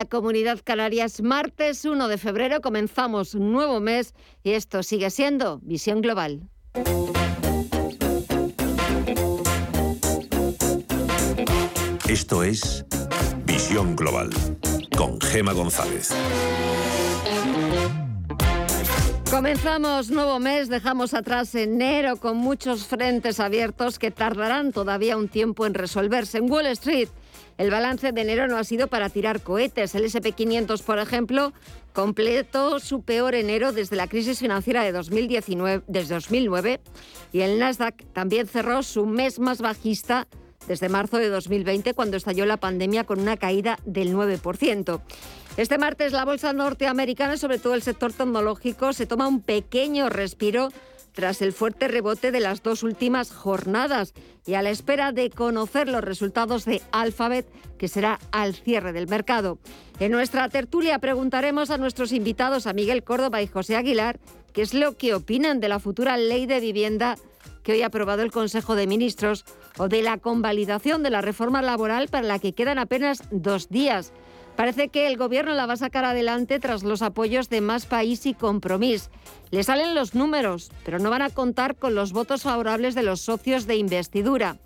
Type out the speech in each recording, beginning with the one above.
La Comunidad Canarias, martes 1 de febrero, comenzamos un nuevo mes y esto sigue siendo Visión Global. Esto es Visión Global con Gema González. Comenzamos nuevo mes, dejamos atrás enero con muchos frentes abiertos que tardarán todavía un tiempo en resolverse. En Wall Street, el balance de enero no ha sido para tirar cohetes. El SP500, por ejemplo, completó su peor enero desde la crisis financiera de 2019, desde 2009 y el Nasdaq también cerró su mes más bajista desde marzo de 2020 cuando estalló la pandemia con una caída del 9%. Este martes la bolsa norteamericana, sobre todo el sector tecnológico, se toma un pequeño respiro tras el fuerte rebote de las dos últimas jornadas y a la espera de conocer los resultados de Alphabet, que será al cierre del mercado. En nuestra tertulia preguntaremos a nuestros invitados, a Miguel Córdoba y José Aguilar, qué es lo que opinan de la futura ley de vivienda que hoy ha aprobado el Consejo de Ministros o de la convalidación de la reforma laboral para la que quedan apenas dos días. Parece que el gobierno la va a sacar adelante tras los apoyos de Más País y Compromís. Le salen los números, pero no van a contar con los votos favorables de los socios de investidura.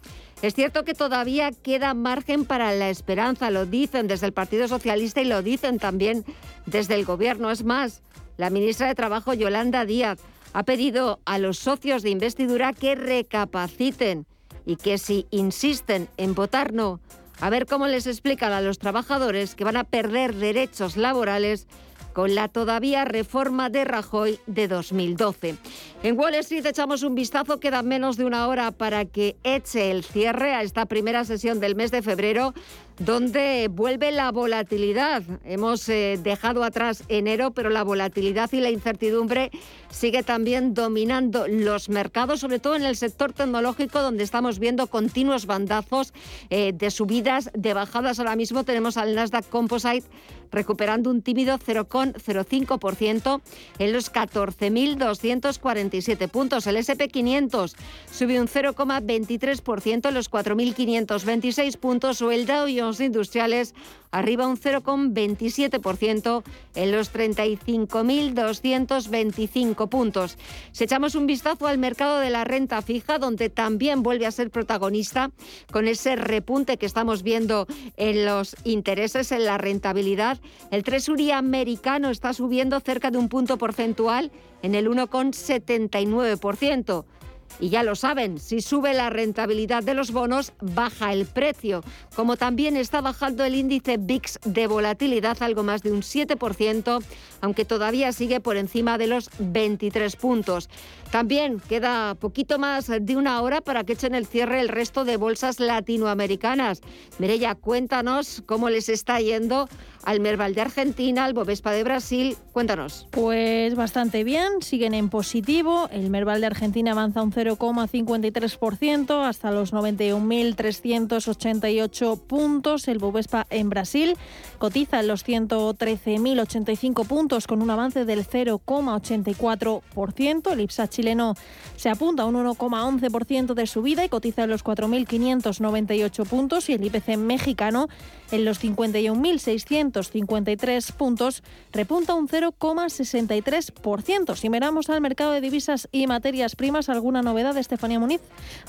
Es cierto que todavía queda margen para la esperanza, lo dicen desde el Partido Socialista y lo dicen también desde el gobierno. Es más, la ministra de Trabajo, Yolanda Díaz, ha pedido a los socios de investidura que recapaciten y que si insisten en votar no, a ver cómo les explican a los trabajadores que van a perder derechos laborales con la todavía reforma de Rajoy de 2012. En Wall Street echamos un vistazo, queda menos de una hora para que eche el cierre a esta primera sesión del mes de febrero donde vuelve la volatilidad. Hemos eh, dejado atrás enero, pero la volatilidad y la incertidumbre sigue también dominando los mercados, sobre todo en el sector tecnológico, donde estamos viendo continuos bandazos eh, de subidas, de bajadas. Ahora mismo tenemos al Nasdaq Composite recuperando un tímido 0,05% en los 14.247 puntos. El SP500 subió un 0,23% en los 4.526 puntos o el Dow Jones Industriales arriba un 0,27% en los 35.225 puntos. Si echamos un vistazo al mercado de la renta fija, donde también vuelve a ser protagonista con ese repunte que estamos viendo en los intereses, en la rentabilidad, el Treasury americano está subiendo cerca de un punto porcentual en el 1,79%. Y ya lo saben, si sube la rentabilidad de los bonos, baja el precio, como también está bajando el índice VIX de volatilidad algo más de un 7%, aunque todavía sigue por encima de los 23 puntos. También queda poquito más de una hora para que echen el cierre el resto de bolsas latinoamericanas. Mirella, cuéntanos cómo les está yendo al Merval de Argentina, al Bovespa de Brasil. Cuéntanos. Pues bastante bien, siguen en positivo. El Merval de Argentina avanza un 0,53% hasta los 91.388 puntos. El Bovespa en Brasil cotiza en los 113.085 puntos con un avance del 0,84%. El IPSA chileno se apunta a un 1,11% de subida y cotiza en los 4.598 puntos y el IPC mexicano en los 51.653 puntos repunta un 0,63%. Si miramos al mercado de divisas y materias primas, ¿alguna novedad, Estefanía Muniz?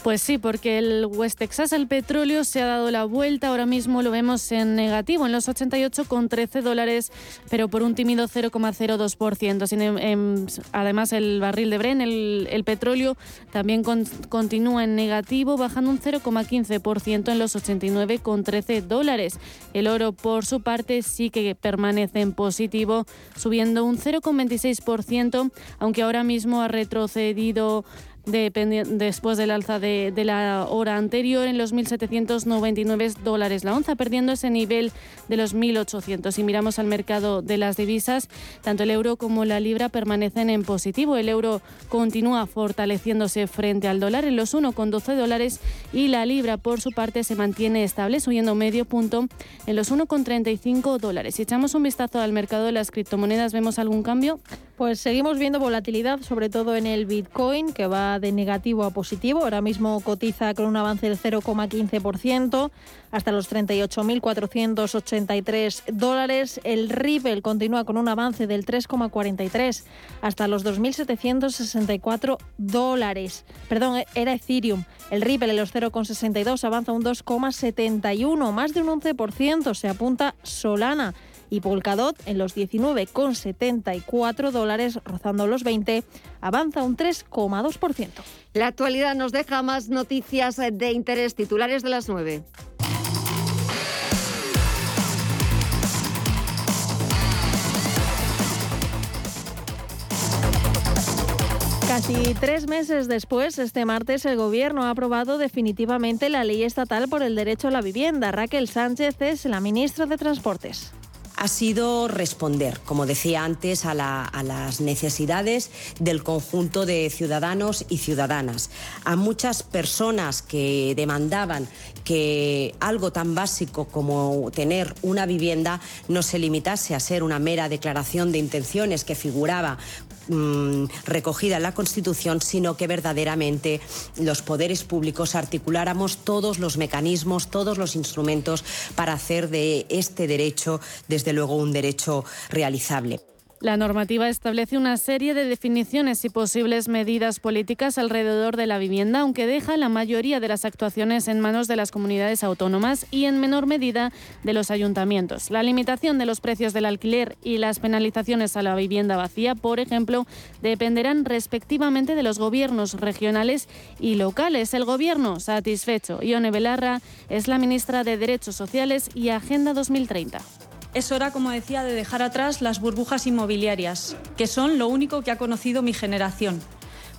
Pues sí, porque el West Texas, el petróleo, se ha dado la vuelta. Ahora mismo lo vemos en negativo, en los 88,13 dólares, pero por un tímido 0,02%. Em, em, además, el barril de Bren, el, petróleo, también continúa en negativo, bajando un 0,15% en los 89,13 dólares. El oro, por su parte, sí que permanece en positivo, subiendo un 0,26%, aunque ahora mismo ha retrocedido después del alza de, la hora anterior en los 1.799 dólares la onza, perdiendo ese nivel de los 1.800. Si miramos al mercado de las divisas, tanto el euro como la libra permanecen en positivo. El euro continúa fortaleciéndose frente al dólar en los 1,12 dólares y la libra, por su parte, se mantiene estable, subiendo medio punto en los 1,35 dólares. Si echamos un vistazo al mercado de las criptomonedas, ¿vemos algún cambio? Pues seguimos viendo volatilidad, sobre todo en el Bitcoin, que va de negativo a positivo. Ahora mismo cotiza con un avance del 0,15% hasta los 38.483 dólares. El Ripple continúa con un avance del 3,43 hasta los 2.764 dólares. Perdón, era Ethereum. El Ripple en los 0,62 avanza un 2,71, más de un 11%. Se apunta Solana y Polkadot en los 19,74 dólares, rozando los 20, avanza un 3,2%. La actualidad nos deja más noticias de interés titulares de las 9. Casi tres meses después, este martes, el Gobierno ha aprobado definitivamente la ley estatal por el derecho a la vivienda. Raquel Sánchez es la ministra de Transportes ha sido responder, como decía antes, a, las necesidades del conjunto de ciudadanos y ciudadanas, a muchas personas que demandaban que algo tan básico como tener una vivienda no se limitase a ser una mera declaración de intenciones que figuraba mm, recogida en la Constitución, sino que verdaderamente los poderes públicos articuláramos todos los mecanismos, todos los instrumentos para hacer de este derecho, desde luego, un derecho realizable. La normativa establece una serie de definiciones y posibles medidas políticas alrededor de la vivienda, aunque deja la mayoría de las actuaciones en manos de las comunidades autónomas y en menor medida de los ayuntamientos. La limitación de los precios del alquiler y las penalizaciones a la vivienda vacía, por ejemplo, dependerán respectivamente de los gobiernos regionales y locales. El gobierno satisfecho. Ione Belarra es la ministra de Derechos Sociales y Agenda 2030 es hora, como decía, de dejar atrás las burbujas inmobiliarias, que son lo único que ha conocido mi generación.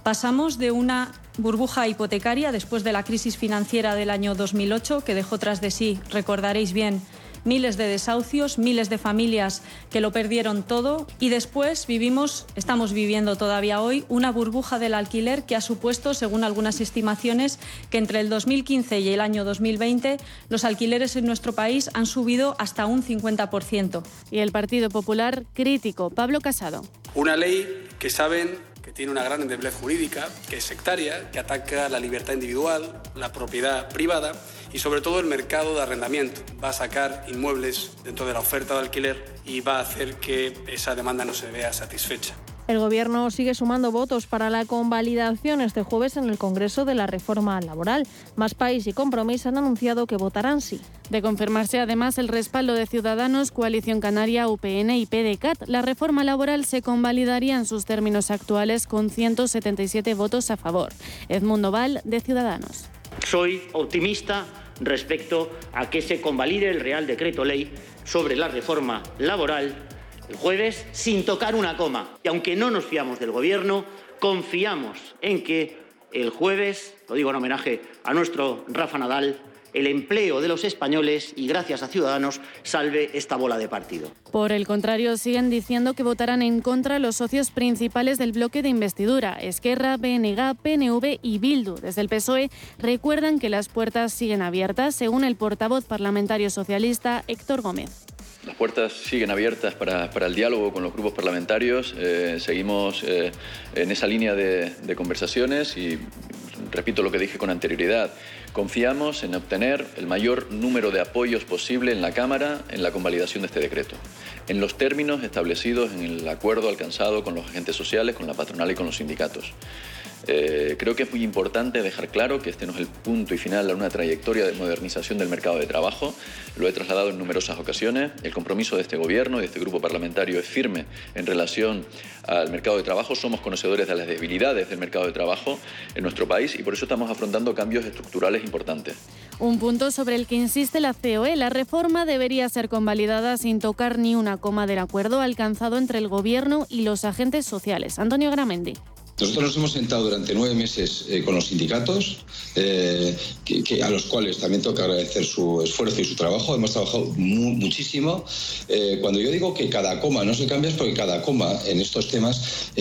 Pasamos de una burbuja hipotecaria después de la crisis financiera del año 2008, que dejó tras de sí, recordaréis bien, miles de desahucios, miles de familias que lo perdieron todo y después vivimos, estamos viviendo todavía hoy, una burbuja del alquiler que ha supuesto, según algunas estimaciones, que entre el 2015 y el año 2020 los alquileres en nuestro país han subido hasta un 50%. Y el Partido Popular crítico, Pablo Casado. Una ley que saben que tiene una gran endeblez jurídica, que es sectaria, que ataca la libertad individual, la propiedad privada y sobre todo el mercado de arrendamiento. Va a sacar inmuebles dentro de la oferta de alquiler y va a hacer que esa demanda no se vea satisfecha. El Gobierno sigue sumando votos para la convalidación este jueves en el Congreso de la Reforma Laboral. Más País y Compromís han anunciado que votarán sí. De confirmarse además el respaldo de Ciudadanos, Coalición Canaria, UPN y PDCAT, la reforma laboral se convalidaría en sus términos actuales con 177 votos a favor. Edmundo Val, de Ciudadanos. Soy optimista respecto a que se convalide el Real Decreto Ley sobre la reforma laboral el jueves sin tocar una coma. Y aunque no nos fiamos del Gobierno, confiamos en que el jueves, lo digo en homenaje a nuestro Rafa Nadal, el empleo de los españoles y gracias a Ciudadanos salve esta bola de partido. Por el contrario, siguen diciendo que votarán en contra los socios principales del bloque de investidura, Esquerra, BNG, PNV y Bildu. Desde el PSOE recuerdan que las puertas siguen abiertas, según el portavoz parlamentario socialista Héctor Gómez. Las puertas siguen abiertas para, el diálogo con los grupos parlamentarios. Eh, seguimos eh, en esa línea de, de conversaciones y repito lo que dije con anterioridad. Confiamos en obtener el mayor número de apoyos posible en la Cámara en la convalidación de este decreto, en los términos establecidos en el acuerdo alcanzado con los agentes sociales, con la patronal y con los sindicatos. Eh, creo que es muy importante dejar claro que este no es el punto y final a una trayectoria de modernización del mercado de trabajo. Lo he trasladado en numerosas ocasiones. El compromiso de este Gobierno y de este grupo parlamentario es firme en relación al mercado de trabajo. Somos conocedores de las debilidades del mercado de trabajo en nuestro país y por eso estamos afrontando cambios estructurales importantes. Un punto sobre el que insiste la COE. La reforma debería ser convalidada sin tocar ni una coma del acuerdo alcanzado entre el Gobierno y los agentes sociales. Antonio Gramendi. Nosotros nos hemos sentado durante nueve meses eh, con los sindicatos, eh, a los cuales también tengo que agradecer su esfuerzo y su trabajo. Hemos trabajado muchísimo. Eh, cuando yo digo que cada coma no se cambia es porque cada coma en estos temas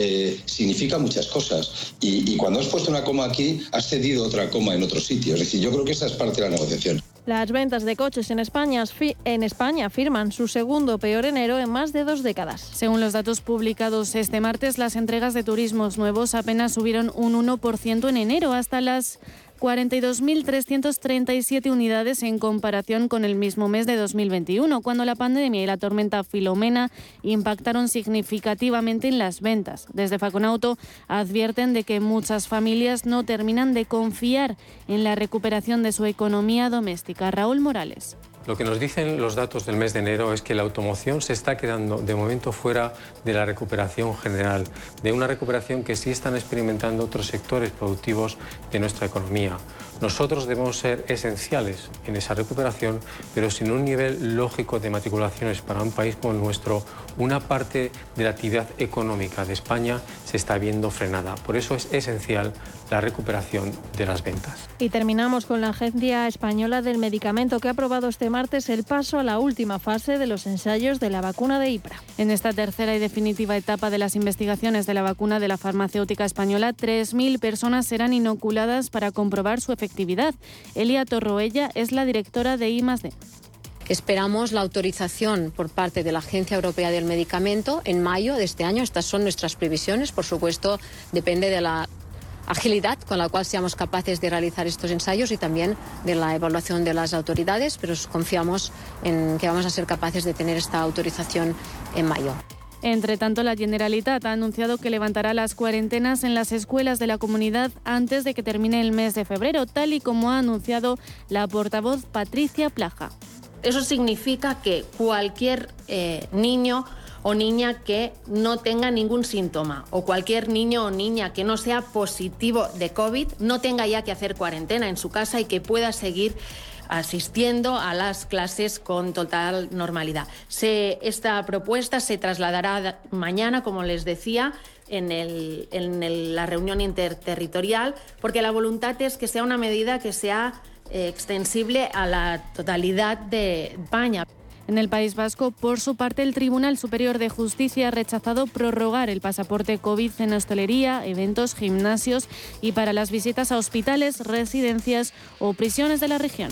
significa muchas cosas. Y, y cuando has puesto una coma aquí, has cedido otra coma en otro sitio. Es decir, yo creo que esa es parte de la negociación. Las ventas de coches en España, firman su segundo peor enero en más de dos décadas. Según los datos publicados este martes, las entregas de turismos nuevos apenas subieron un 1% en enero hasta las 42.337 unidades en comparación con el mismo mes de 2021, cuando la pandemia y la tormenta Filomena impactaron significativamente en las ventas. Desde Faconauto advierten de que muchas familias no terminan de confiar en la recuperación de su economía doméstica. Raúl Morales. Lo que nos dicen los datos del mes de enero es que la automoción se está quedando de momento fuera de la recuperación general, de una recuperación que sí están experimentando otros sectores productivos de nuestra economía. Nosotros debemos ser esenciales en esa recuperación, pero sin un nivel lógico de matriculaciones para un país como el nuestro, una parte de la actividad económica de España se está viendo frenada. Por eso es esencial la recuperación de las ventas. Y terminamos con la Agencia Española del Medicamento que ha aprobado este martes el paso a la última fase de los ensayos de la vacuna de IPRA. En esta tercera y definitiva etapa de las investigaciones de la vacuna de la farmacéutica española, 3.000 personas serán inoculadas para comprobar su efectividad. Elia Torroella es la directora de I+D. Esperamos la autorización por parte de la Agencia Europea del Medicamento en mayo de este año. Estas son nuestras previsiones. Por supuesto, depende de la agilidad con la cual seamos capaces de realizar estos ensayos y también de la evaluación de las autoridades, pero confiamos en que vamos a ser capaces de tener esta autorización en mayo. Entre tanto, la Generalitat ha anunciado que levantará las cuarentenas en las escuelas de la comunidad antes de que termine el mes de febrero, tal y como ha anunciado la portavoz Patricia Plaja. Eso significa que cualquier eh, niño o niña que no tenga ningún síntoma o cualquier niño o niña que no sea positivo de COVID no tenga ya que hacer cuarentena en su casa y que pueda seguir asistiendo a las clases con total normalidad. esta propuesta se trasladará mañana, como les decía, en, la reunión interterritorial, porque la voluntad es que sea una medida que sea eh, extensible a la totalidad de España. En el País Vasco, por su parte, el Tribunal Superior de Justicia ha rechazado prorrogar el pasaporte COVID en hostelería, eventos, gimnasios y para las visitas a hospitales, residencias o prisiones de la región.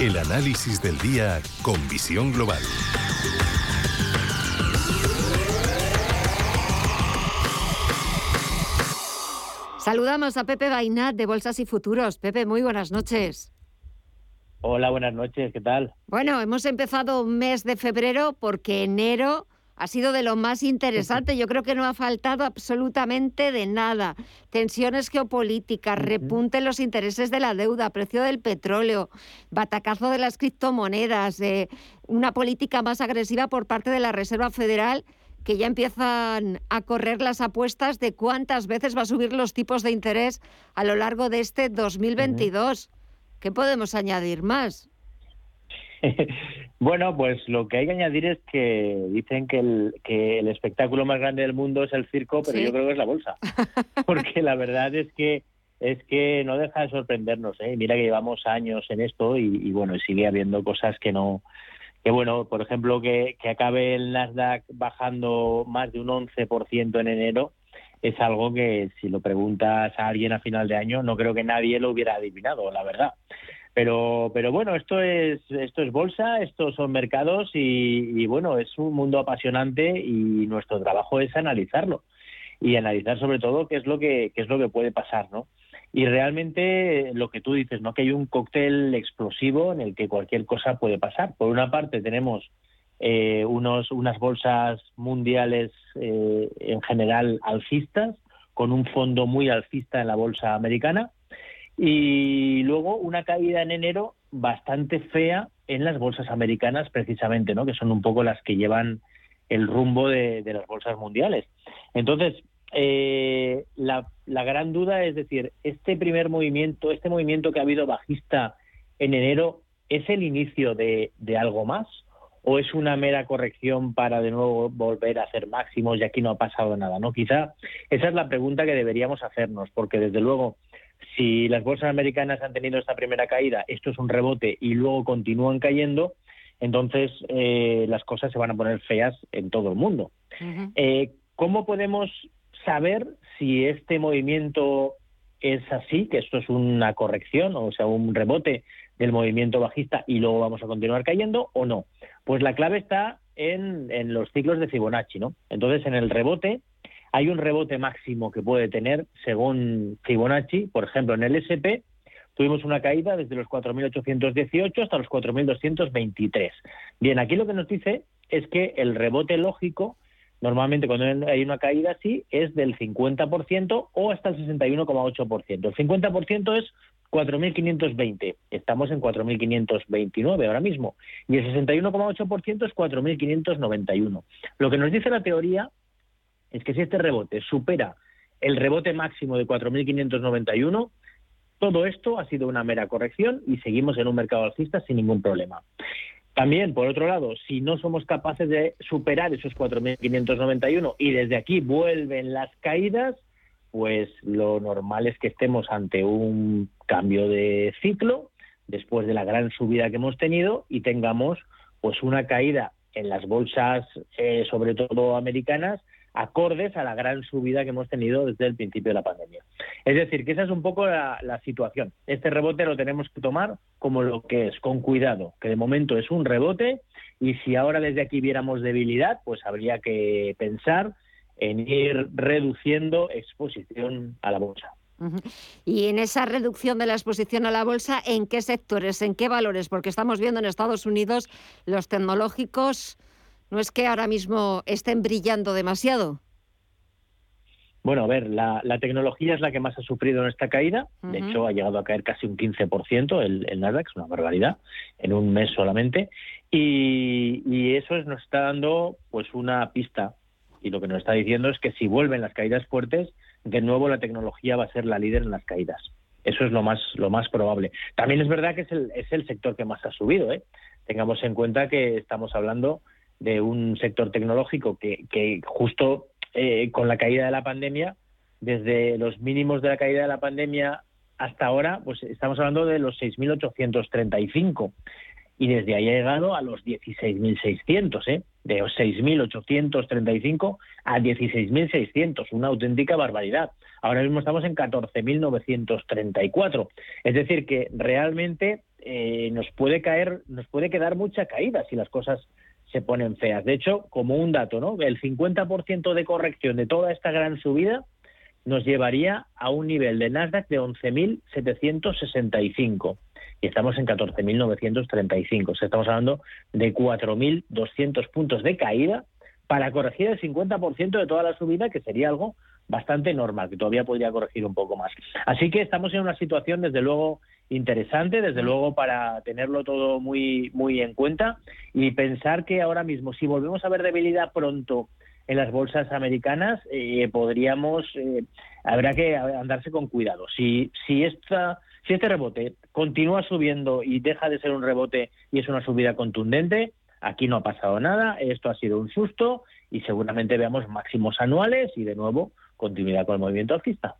El análisis del día con visión global. Saludamos a Pepe Bainat de Bolsas y Futuros. Pepe, muy buenas noches. Hola, buenas noches, ¿qué tal? Bueno, hemos empezado mes de febrero porque enero ha sido de lo más interesante. Yo creo que no ha faltado absolutamente de nada. Tensiones geopolíticas, repunte en los intereses de la deuda, precio del petróleo, batacazo de las criptomonedas, eh, una política más agresiva por parte de la Reserva Federal que ya empiezan a correr las apuestas de cuántas veces va a subir los tipos de interés a lo largo de este 2022. ¿Qué podemos añadir más? Bueno, pues lo que hay que añadir es que dicen que el, que el espectáculo más grande del mundo es el circo, pero yo creo que es la bolsa. Porque la verdad es que es que no deja de sorprendernos. ¿eh? Mira que llevamos años en esto y, bueno, sigue habiendo cosas que no. Que bueno, por ejemplo, que, que acabe el Nasdaq bajando más de un 11% en enero es algo que si lo preguntas a alguien a final de año no creo que nadie lo hubiera adivinado, la verdad. Pero, pero bueno, esto es, esto es bolsa, estos son mercados y, bueno, es un mundo apasionante y nuestro trabajo es analizarlo y analizar sobre todo qué es lo que, qué es lo que puede pasar, ¿no? Y realmente lo que tú dices, ¿no? Que hay un cóctel explosivo en el que cualquier cosa puede pasar. Por una parte tenemos eh, unos, unas bolsas mundiales eh, en general alcistas, con un fondo muy alcista en la bolsa americana, y luego una caída en enero bastante fea en las bolsas americanas precisamente, ¿no? que son un poco las que llevan el rumbo de, las bolsas mundiales. Entonces, eh, la, la, gran duda es decir, este primer movimiento, este movimiento que ha habido bajista en enero, ¿es el inicio de, de algo más? ¿O es una mera corrección para de nuevo volver a hacer máximos y aquí no ha pasado nada? ¿no? Quizá esa es la pregunta que deberíamos hacernos, porque desde luego si las bolsas americanas han tenido esta primera caída, esto es un rebote y luego continúan cayendo, entonces eh, las cosas se van a poner feas en todo el mundo. eh, ¿Cómo podemos saber si este movimiento es así, que esto es una corrección, o sea, un rebote del movimiento bajista y luego vamos a continuar cayendo o no? Pues la clave está en, en los ciclos de Fibonacci, ¿no? Entonces, en el rebote hay un rebote máximo que puede tener según Fibonacci, por ejemplo, en el SP tuvimos una caída desde los 4.818 hasta los 4.223. Bien, aquí lo que nos dice es que el rebote lógico Normalmente cuando hay una caída así es del 50% o hasta el 61,8%. El 50% es 4.520. Estamos en 4.529 ahora mismo. Y el 61,8% es 4.591. Lo que nos dice la teoría es que si este rebote supera el rebote máximo de 4.591, todo esto ha sido una mera corrección y seguimos en un mercado alcista sin ningún problema. También, por otro lado, si no somos capaces de superar esos 4.591 y desde aquí vuelven las caídas, pues lo normal es que estemos ante un cambio de ciclo después de la gran subida que hemos tenido y tengamos pues una caída en las bolsas, eh, sobre todo americanas, acordes a la gran subida que hemos tenido desde el principio de la pandemia. Es decir, que esa es un poco la, situación. Este rebote lo tenemos que tomar como lo que es, con cuidado, que de momento es un rebote y si ahora desde aquí viéramos debilidad, pues habría que pensar en ir reduciendo exposición a la bolsa. Y en esa reducción de la exposición a la bolsa, ¿en qué sectores, en qué valores? Porque estamos viendo en Estados Unidos los tecnológicos no es que ahora mismo estén brillando demasiado. Bueno, a ver, la, la, tecnología es la que más ha sufrido en esta caída. Uh -huh. De hecho, ha llegado a caer casi un 15% el, el Nasdaq, es una barbaridad, en un mes solamente. Y, y, eso nos está dando pues una pista. Y lo que nos está diciendo es que si vuelven las caídas fuertes, de nuevo la tecnología va a ser la líder en las caídas. Eso es lo más, lo más probable. También es verdad que es el, es el sector que más ha subido. ¿eh? Tengamos en cuenta que estamos hablando de un sector tecnológico que, justo eh, con la caída de la pandemia, desde los mínimos de la caída de la pandemia hasta ahora, pues estamos hablando de los 6.835 y desde ahí ha llegado a los 16.600, ¿eh? de los 6.835 a 16.600, una auténtica barbaridad. Ahora mismo estamos en 14.934, es decir que realmente eh, nos puede caer, nos puede quedar mucha caída si las cosas se ponen feas. De hecho, como un dato, ¿no? El 50% de corrección de toda esta gran subida nos llevaría a un nivel de Nasdaq de 11.765 y estamos en 14.935. O sea, estamos hablando de 4.200 puntos de caída para corregir el 50% de toda la subida, que sería algo bastante normal, que todavía podría corregir un poco más. Así que estamos en una situación, desde luego, interesante, desde luego para tenerlo todo muy, muy en cuenta y pensar que ahora mismo, si volvemos a ver debilidad pronto en las bolsas americanas, eh, podríamos, eh, habrá que andarse con cuidado. Si, si, esta, si este rebote continúa subiendo y deja de ser un rebote y es una subida contundente, aquí no ha pasado nada, esto ha sido un susto y seguramente veamos máximos anuales y de nuevo continuidad con el movimiento alcista.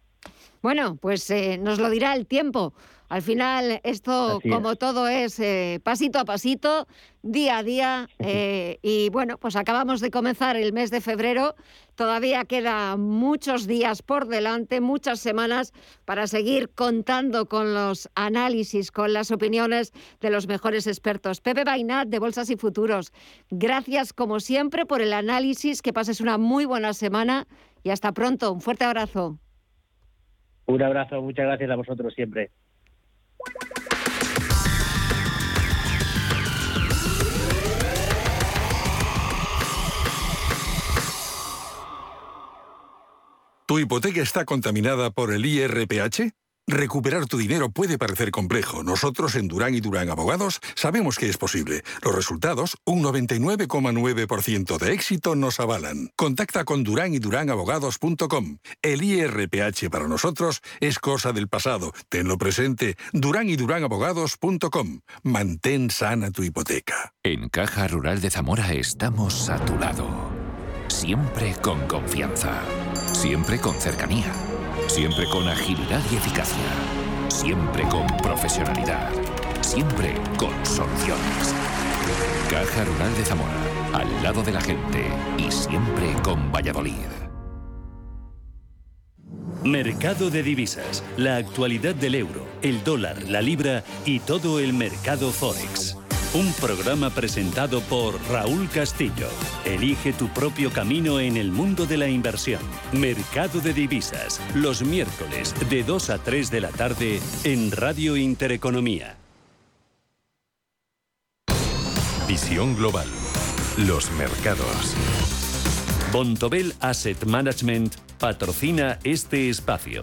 Bueno, pues eh, nos lo dirá el tiempo. Al final, esto, Así como es. todo, es eh, pasito a pasito, día a día. Eh, y bueno, pues acabamos de comenzar el mes de febrero. Todavía quedan muchos días por delante, muchas semanas para seguir contando con los análisis, con las opiniones de los mejores expertos. Pepe Bainat, de Bolsas y Futuros. Gracias, como siempre, por el análisis. Que pases una muy buena semana y hasta pronto. Un fuerte abrazo. Un abrazo, muchas gracias a vosotros siempre. ¿Tu hipoteca está contaminada por el IRPH? Recuperar tu dinero puede parecer complejo. Nosotros en Durán y Durán Abogados sabemos que es posible. Los resultados, un 99,9% de éxito, nos avalan. Contacta con Durán y Durán Abogados.com. El IRPH para nosotros es cosa del pasado. Tenlo presente. Durán y Durán Abogados.com. Mantén sana tu hipoteca. En Caja Rural de Zamora estamos a tu lado. Siempre con confianza. Siempre con cercanía Siempre con agilidad y eficacia. Siempre con profesionalidad. Siempre con soluciones. Caja Rural de Zamora. Al lado de la gente. Y siempre con Valladolid. Mercado de divisas. La actualidad del euro, el dólar, la libra y todo el mercado forex. Un programa presentado por Raúl Castillo. Elige tu propio camino en el mundo de la inversión. Mercado de divisas. Los miércoles de 2 a 3 de la tarde en Radio Intereconomía. Visión global. Los mercados. Bontobel Asset Management patrocina este espacio.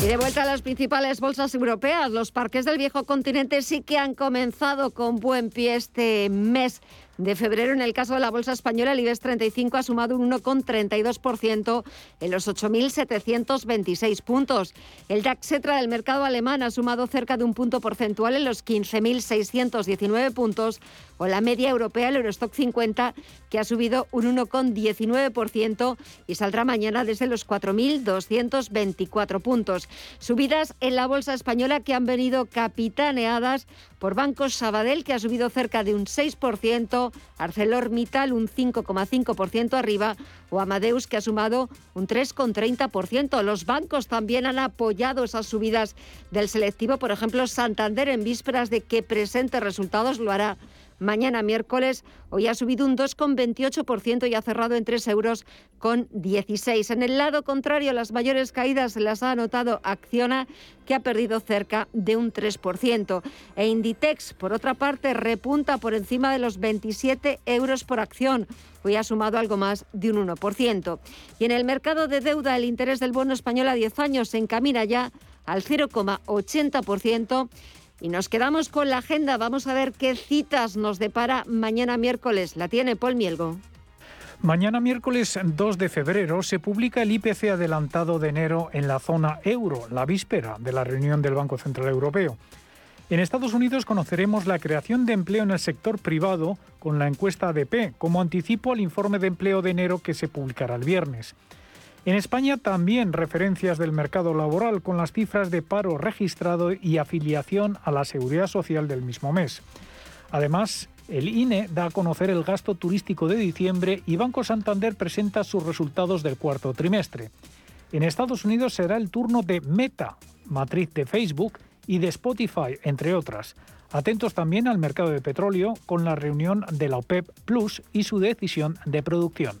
Y de vuelta a las principales bolsas europeas, los parques del viejo continente sí que han comenzado con buen pie este mes de febrero. En el caso de la bolsa española, el IBEX 35 ha sumado un 1,32% en los 8.726 puntos. El DAX Cetra del mercado alemán ha sumado cerca de un punto porcentual en los 15.619 puntos, o la media europea, el Eurostock 50, que ha subido un 1,19% y saldrá mañana desde los 4.224 puntos. Subidas en la bolsa española que han venido capitaneadas por Banco Sabadell, que ha subido cerca de un 6%, ArcelorMittal un 5,5% arriba o Amadeus, que ha sumado un 3,30%. Los bancos también han apoyado esas subidas del selectivo. Por ejemplo, Santander, en vísperas de que presente resultados, lo hará mañana miércoles. Hoy ha subido un 2,28% y ha cerrado en 3 euros con 16. En el lado contrario, las mayores caídas las ha anotado Acciona, que ha perdido cerca de un 3%. E Inditex, por otra parte, repunta por encima de los 27 euros por acción. Hoy ha sumado algo más de un 1%. Y en el mercado de deuda, el interés del bono español a 10 años se encamina ya al 0,80% y nos quedamos con la agenda. Vamos a ver qué citas nos depara mañana miércoles. La tiene Paul Mielgo. Mañana miércoles 2 de febrero se publica el IPC adelantado de enero en la zona euro, la víspera de la reunión del Banco Central Europeo. En Estados Unidos conoceremos la creación de empleo en el sector privado con la encuesta ADP, como anticipo al informe de empleo de enero que se publicará el viernes. En España también referencias del mercado laboral con las cifras de paro registrado y afiliación a la seguridad social del mismo mes. Además, el INE da a conocer el gasto turístico de diciembre y Banco Santander presenta sus resultados del cuarto trimestre. En Estados Unidos será el turno de Meta, matriz de Facebook, y de Spotify, entre otras. Atentos también al mercado de petróleo con la reunión de la OPEP Plus y su decisión de producción.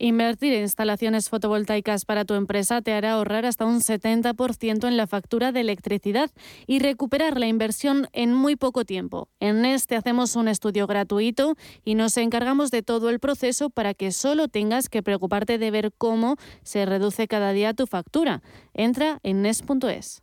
Invertir en instalaciones fotovoltaicas para tu empresa te hará ahorrar hasta un 70% en la factura de electricidad y recuperar la inversión en muy poco tiempo. En este hacemos un estudio gratuito y nos encargamos de todo el proceso para que solo tengas que preocuparte de ver cómo se reduce cada día tu factura. Entra en nes.es.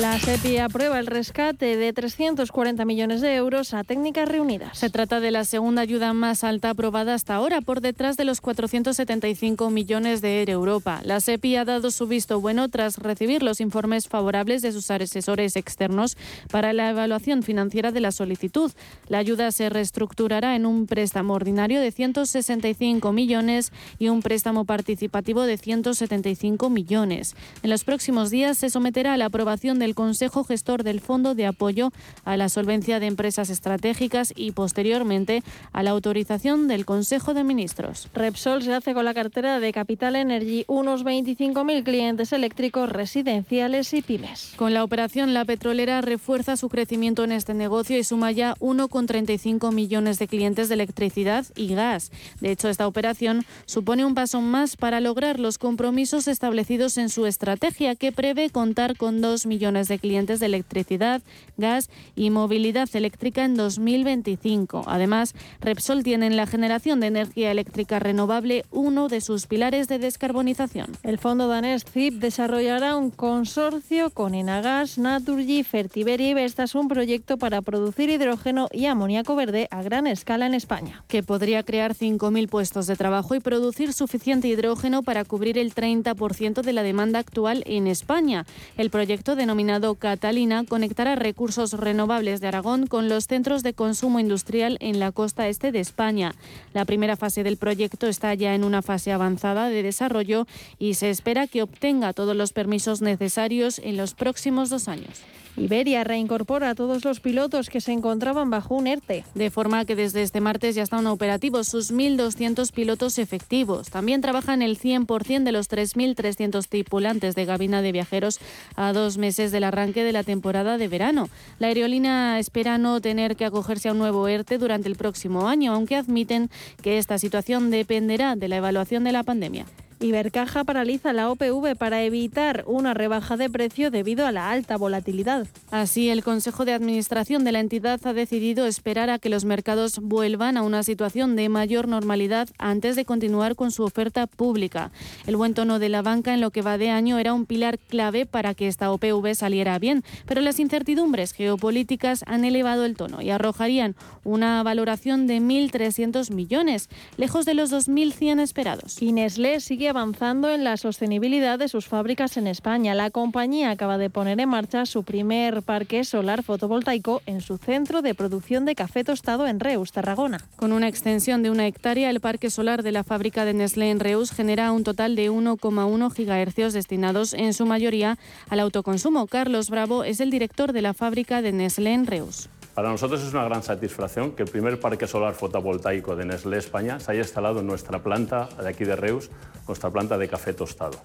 La SEPI aprueba el rescate de 340 millones de euros a técnicas reunidas. Se trata de la segunda ayuda más alta aprobada hasta ahora, por detrás de los 475 millones de Europa. La SEPI ha dado su visto bueno tras recibir los informes favorables de sus asesores externos para la evaluación financiera de la solicitud. La ayuda se reestructurará en un préstamo ordinario de 165 millones y un préstamo participativo de 175 millones. En los próximos días se someterá a la aprobación del Consejo Gestor del Fondo de Apoyo a la Solvencia de Empresas Estratégicas y posteriormente a la autorización del Consejo de Ministros. Repsol se hace con la cartera de Capital Energy unos 25.000 clientes eléctricos residenciales y pymes. Con la operación, la petrolera refuerza su crecimiento en este negocio y suma ya 1,35 millones de clientes de electricidad y gas. De hecho, esta operación supone un paso más para lograr los compromisos establecidos en su estrategia, que prevé contar con 2 millones de clientes de electricidad, gas y movilidad eléctrica en 2025. Además, Repsol tiene en la generación de energía eléctrica renovable uno de sus pilares de descarbonización. El fondo danés CIP desarrollará un consorcio con Enagas, Naturgy, Fertiberia y Vestas, un proyecto para producir hidrógeno y amoníaco verde a gran escala en España. Que podría crear 5.000 puestos de trabajo y producir suficiente hidrógeno para cubrir el 30% de la demanda actual en España. El proyecto denominado Catalina conectará recursos renovables de Aragón con los centros de consumo industrial en la costa este de España. La primera fase del proyecto está ya en una fase avanzada de desarrollo y se espera que obtenga todos los permisos necesarios en los próximos dos años. Iberia reincorpora a todos los pilotos que se encontraban bajo un ERTE. De forma que desde este martes ya están operativos sus 1.200 pilotos efectivos. También trabajan el 100% de los 3.300 tripulantes de cabina de viajeros a dos meses del arranque de la temporada de verano. La aerolínea espera no tener que acogerse a un nuevo ERTE durante el próximo año, aunque admiten que esta situación dependerá de la evaluación de la pandemia. Ibercaja paraliza la OPV para evitar una rebaja de precio debido a la alta volatilidad. Así, el Consejo de Administración de la entidad ha decidido esperar a que los mercados vuelvan a una situación de mayor normalidad antes de continuar con su oferta pública. El buen tono de la banca en lo que va de año era un pilar clave para que esta OPV saliera bien, pero las incertidumbres geopolíticas han elevado el tono y arrojarían una valoración de 1.300 millones, lejos de los 2.100 esperados. Nestlé sigue avanzando en la sostenibilidad de sus fábricas en España. La compañía acaba de poner en marcha su primer parque solar fotovoltaico en su centro de producción de café tostado en Reus, Tarragona. Con una extensión de una hectárea, el parque solar de la fábrica de Nestlé en Reus genera un total de 1,1 gigahercios destinados en su mayoría al autoconsumo. Carlos Bravo es el director de la fábrica de Nestlé en Reus. Para nosotros es una gran satisfacción que el primer parque solar fotovoltaico de Nestlé España se haya instalado en nuestra planta de aquí de Reus, nuestra planta de café tostado.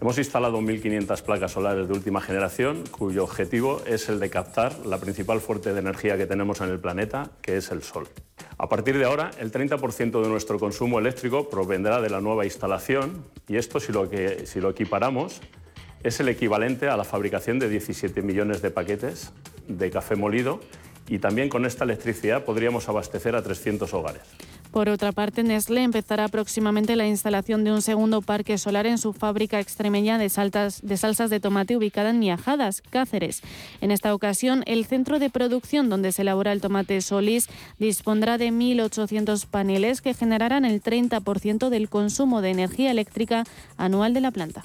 Hemos instalado 1.500 placas solares de última generación, cuyo objetivo es el de captar la principal fuente de energía que tenemos en el planeta, que es el sol. A partir de ahora, el 30% de nuestro consumo eléctrico provendrá de la nueva instalación y esto, si lo, que, si lo equiparamos, es el equivalente a la fabricación de 17 millones de paquetes de café molido y también con esta electricidad podríamos abastecer a 300 hogares. Por otra parte, Nestlé empezará próximamente la instalación de un segundo parque solar en su fábrica extremeña de, salsas de tomate ubicada en Miajadas, Cáceres. En esta ocasión, el centro de producción donde se elabora el tomate Solís dispondrá de 1.800 paneles que generarán el 30% del consumo de energía eléctrica anual de la planta.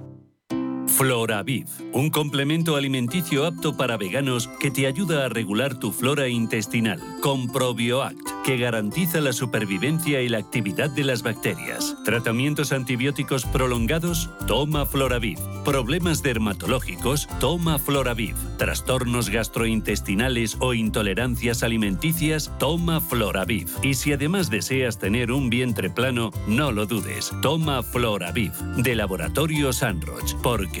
Floraviv, un complemento alimenticio apto para veganos que te ayuda a regular tu flora intestinal, con ProbioAct, que garantiza la supervivencia y la actividad de las bacterias. Tratamientos antibióticos prolongados, toma Floraviv. Problemas dermatológicos, toma Floraviv. Trastornos gastrointestinales o intolerancias alimenticias, toma Floraviv. Y si además deseas tener un vientre plano, no lo dudes, toma Floraviv, de Laboratorio Sanroch, porque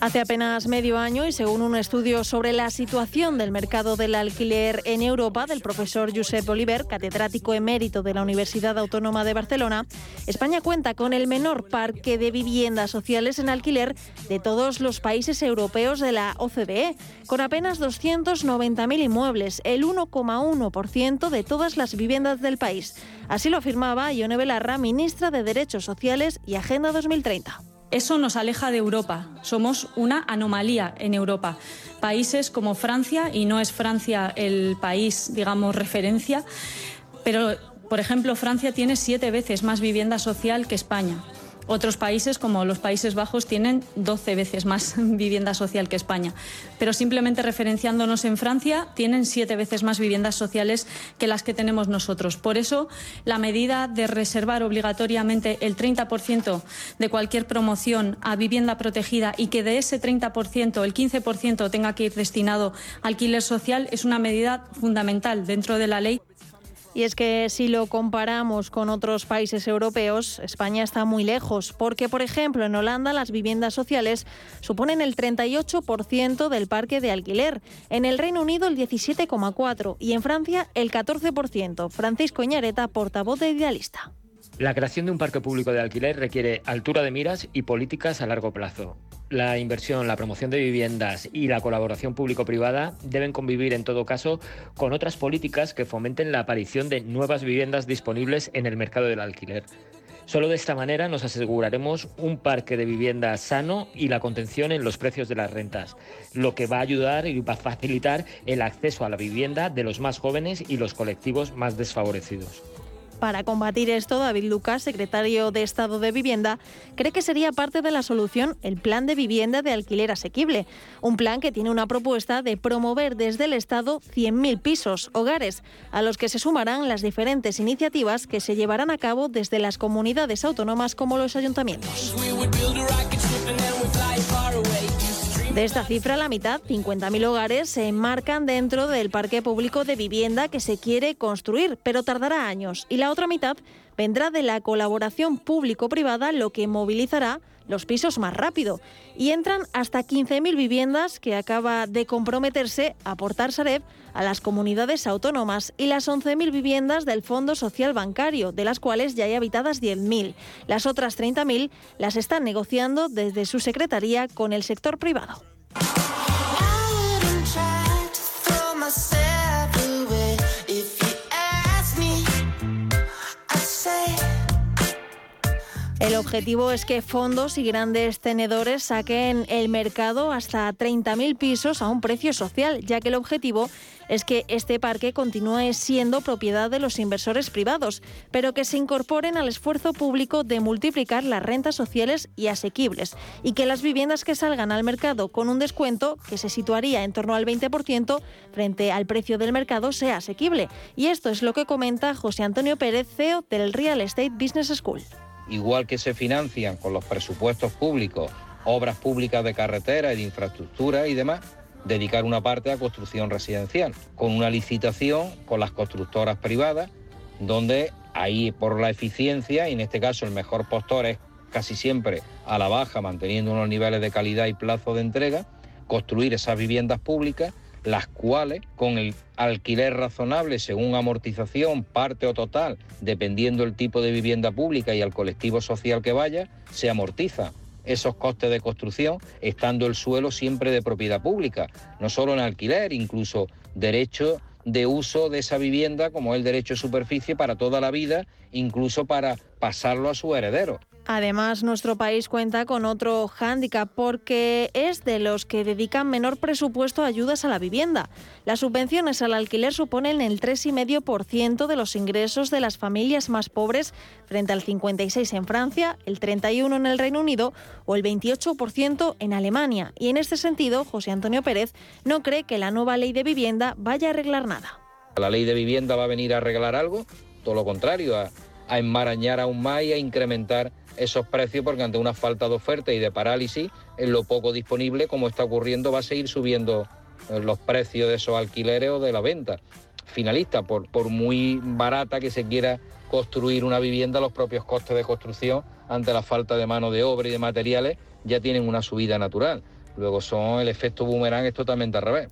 Hace apenas medio año y según un estudio sobre la situación del mercado del alquiler en Europa del profesor Josep Oliver, catedrático emérito de la Universidad Autónoma de Barcelona, España cuenta con el menor parque de viviendas sociales en alquiler de todos los países europeos de la OCDE, con apenas 290.000 inmuebles, el 1,1% de todas las viviendas del país. Así lo afirmaba Ione Belarra, ministra de Derechos Sociales y Agenda 2030. Eso nos aleja de Europa. Somos una anomalía en Europa. Países como Francia, y no es Francia el país, digamos, referencia, pero, por ejemplo, Francia tiene siete veces más vivienda social que España. Otros países, como los Países Bajos, tienen 12 veces más vivienda social que España. Pero simplemente referenciándonos en Francia, tienen siete veces más viviendas sociales que las que tenemos nosotros. Por eso, la medida de reservar obligatoriamente el 30% de cualquier promoción a vivienda protegida y que de ese 30% el 15% tenga que ir destinado a alquiler social es una medida fundamental dentro de la ley. Y es que si lo comparamos con otros países europeos, España está muy lejos, porque por ejemplo en Holanda las viviendas sociales suponen el 38% del parque de alquiler, en el Reino Unido el 17,4% y en Francia el 14%. Francisco Iñareta, portavoz de Idealista. La creación de un parque público de alquiler requiere altura de miras y políticas a largo plazo. La inversión, la promoción de viviendas y la colaboración público-privada deben convivir en todo caso con otras políticas que fomenten la aparición de nuevas viviendas disponibles en el mercado del alquiler. Solo de esta manera nos aseguraremos un parque de viviendas sano y la contención en los precios de las rentas, lo que va a ayudar y va a facilitar el acceso a la vivienda de los más jóvenes y los colectivos más desfavorecidos. Para combatir esto, David Lucas, secretario de Estado de Vivienda, cree que sería parte de la solución el plan de vivienda de alquiler asequible, un plan que tiene una propuesta de promover desde el Estado 100.000 pisos, hogares, a los que se sumarán las diferentes iniciativas que se llevarán a cabo desde las comunidades autónomas como los ayuntamientos. De esta cifra, la mitad, 50.000 hogares, se enmarcan dentro del parque público de vivienda que se quiere construir, pero tardará años. Y la otra mitad vendrá de la colaboración público-privada, lo que movilizará los pisos más rápido. Y entran hasta 15.000 viviendas que acaba de comprometerse a aportar Sareb a las comunidades autónomas y las 11.000 viviendas del Fondo Social Bancario, de las cuales ya hay habitadas 10.000. Las otras 30.000 las están negociando desde su secretaría con el sector privado. El objetivo es que fondos y grandes tenedores saquen el mercado hasta 30.000 pisos a un precio social, ya que el objetivo es que este parque continúe siendo propiedad de los inversores privados, pero que se incorporen al esfuerzo público de multiplicar las rentas sociales y asequibles, y que las viviendas que salgan al mercado con un descuento que se situaría en torno al 20% frente al precio del mercado sea asequible. Y esto es lo que comenta José Antonio Pérez, CEO del Real Estate Business School. Igual que se financian con los presupuestos públicos obras públicas de carretera y de infraestructura y demás, dedicar una parte a construcción residencial, con una licitación con las constructoras privadas, donde ahí por la eficiencia, y en este caso el mejor postor es casi siempre a la baja, manteniendo unos niveles de calidad y plazo de entrega, construir esas viviendas públicas, las cuales con el alquiler razonable según amortización, parte o total, dependiendo el tipo de vivienda pública y al colectivo social que vaya, se amortiza esos costes de construcción, estando el suelo siempre de propiedad pública, no solo en alquiler, incluso derecho de uso de esa vivienda como el derecho de superficie para toda la vida, incluso para pasarlo a su heredero. Además, nuestro país cuenta con otro hándicap porque es de los que dedican menor presupuesto a ayudas a la vivienda. Las subvenciones al alquiler suponen el 3,5% de los ingresos de las familias más pobres frente al 56% en Francia, el 31% en el Reino Unido o el 28% en Alemania. Y en este sentido, José Antonio Pérez no cree que la nueva ley de vivienda vaya a arreglar nada. ¿La ley de vivienda va a venir a arreglar algo? Todo lo contrario, a enmarañar aún más y a incrementar esos precios porque ante una falta de oferta y de parálisis en lo poco disponible, como está ocurriendo, va a seguir subiendo eh, los precios de esos alquileres o de la venta finalista, por, por muy barata que se quiera construir una vivienda, los propios costes de construcción ante la falta de mano de obra y de materiales ya tienen una subida natural. Luego son el efecto boomerang es totalmente al revés.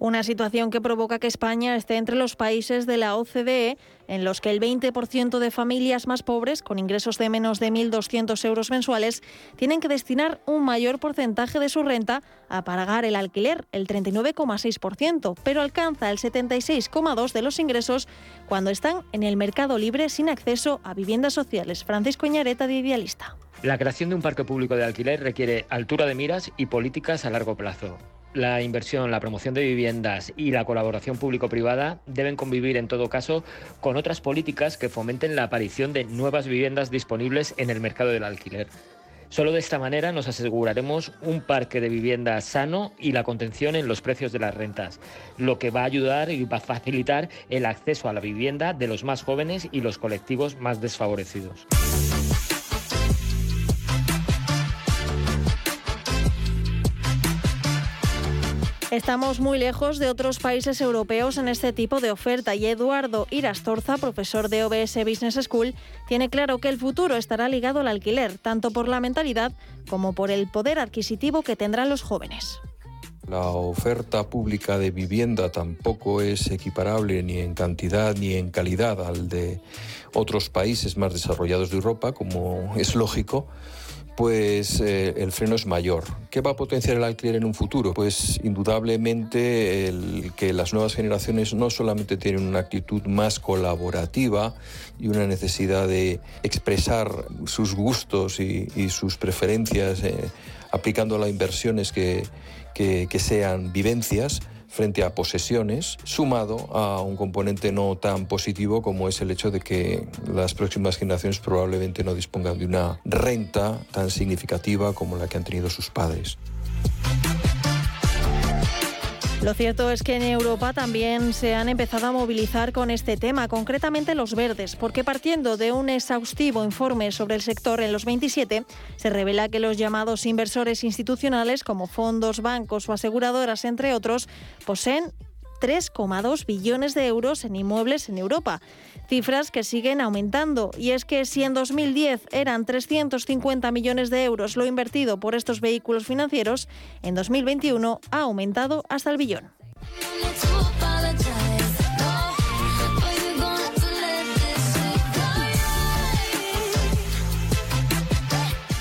Una situación que provoca que España esté entre los países de la OCDE en los que el 20% de familias más pobres, con ingresos de menos de 1.200 euros mensuales, tienen que destinar un mayor porcentaje de su renta a pagar el alquiler, el 39,6%, pero alcanza el 76,2% de los ingresos cuando están en el mercado libre sin acceso a viviendas sociales. Francisco Iñareta, de Idealista. La creación de un parque público de alquiler requiere altura de miras y políticas a largo plazo la inversión, la promoción de viviendas y la colaboración público-privada deben convivir en todo caso con otras políticas que fomenten la aparición de nuevas viviendas disponibles en el mercado del alquiler. Solo de esta manera nos aseguraremos un parque de vivienda sano y la contención en los precios de las rentas, lo que va a ayudar y va a facilitar el acceso a la vivienda de los más jóvenes y los colectivos más desfavorecidos. Estamos muy lejos de otros países europeos en este tipo de oferta y Eduardo Irastorza, profesor de OBS Business School, tiene claro que el futuro estará ligado al alquiler, tanto por la mentalidad como por el poder adquisitivo que tendrán los jóvenes. La oferta pública de vivienda tampoco es equiparable ni en cantidad ni en calidad al de otros países más desarrollados de Europa, como es lógico pues eh, el freno es mayor. ¿Qué va a potenciar el alquiler en un futuro? Pues indudablemente que las nuevas generaciones no solamente tienen una actitud más colaborativa y una necesidad de expresar sus gustos y, sus preferencias eh, aplicando las inversiones que sean vivencias, frente a posesiones, sumado a un componente no tan positivo como es el hecho de que las próximas generaciones probablemente no dispongan de una renta tan significativa como la que han tenido sus padres. Lo cierto es que en Europa también se han empezado a movilizar con este tema, concretamente los verdes, porque partiendo de un exhaustivo informe sobre el sector en los 27, se revela que los llamados inversores institucionales, como fondos, bancos o aseguradoras, entre otros, poseen 3,2 billones de euros en inmuebles en Europa. Cifras que siguen aumentando. Y es que si en 2010 eran 350 millones de euros lo invertido por estos vehículos financieros, en 2021 ha aumentado hasta el billón.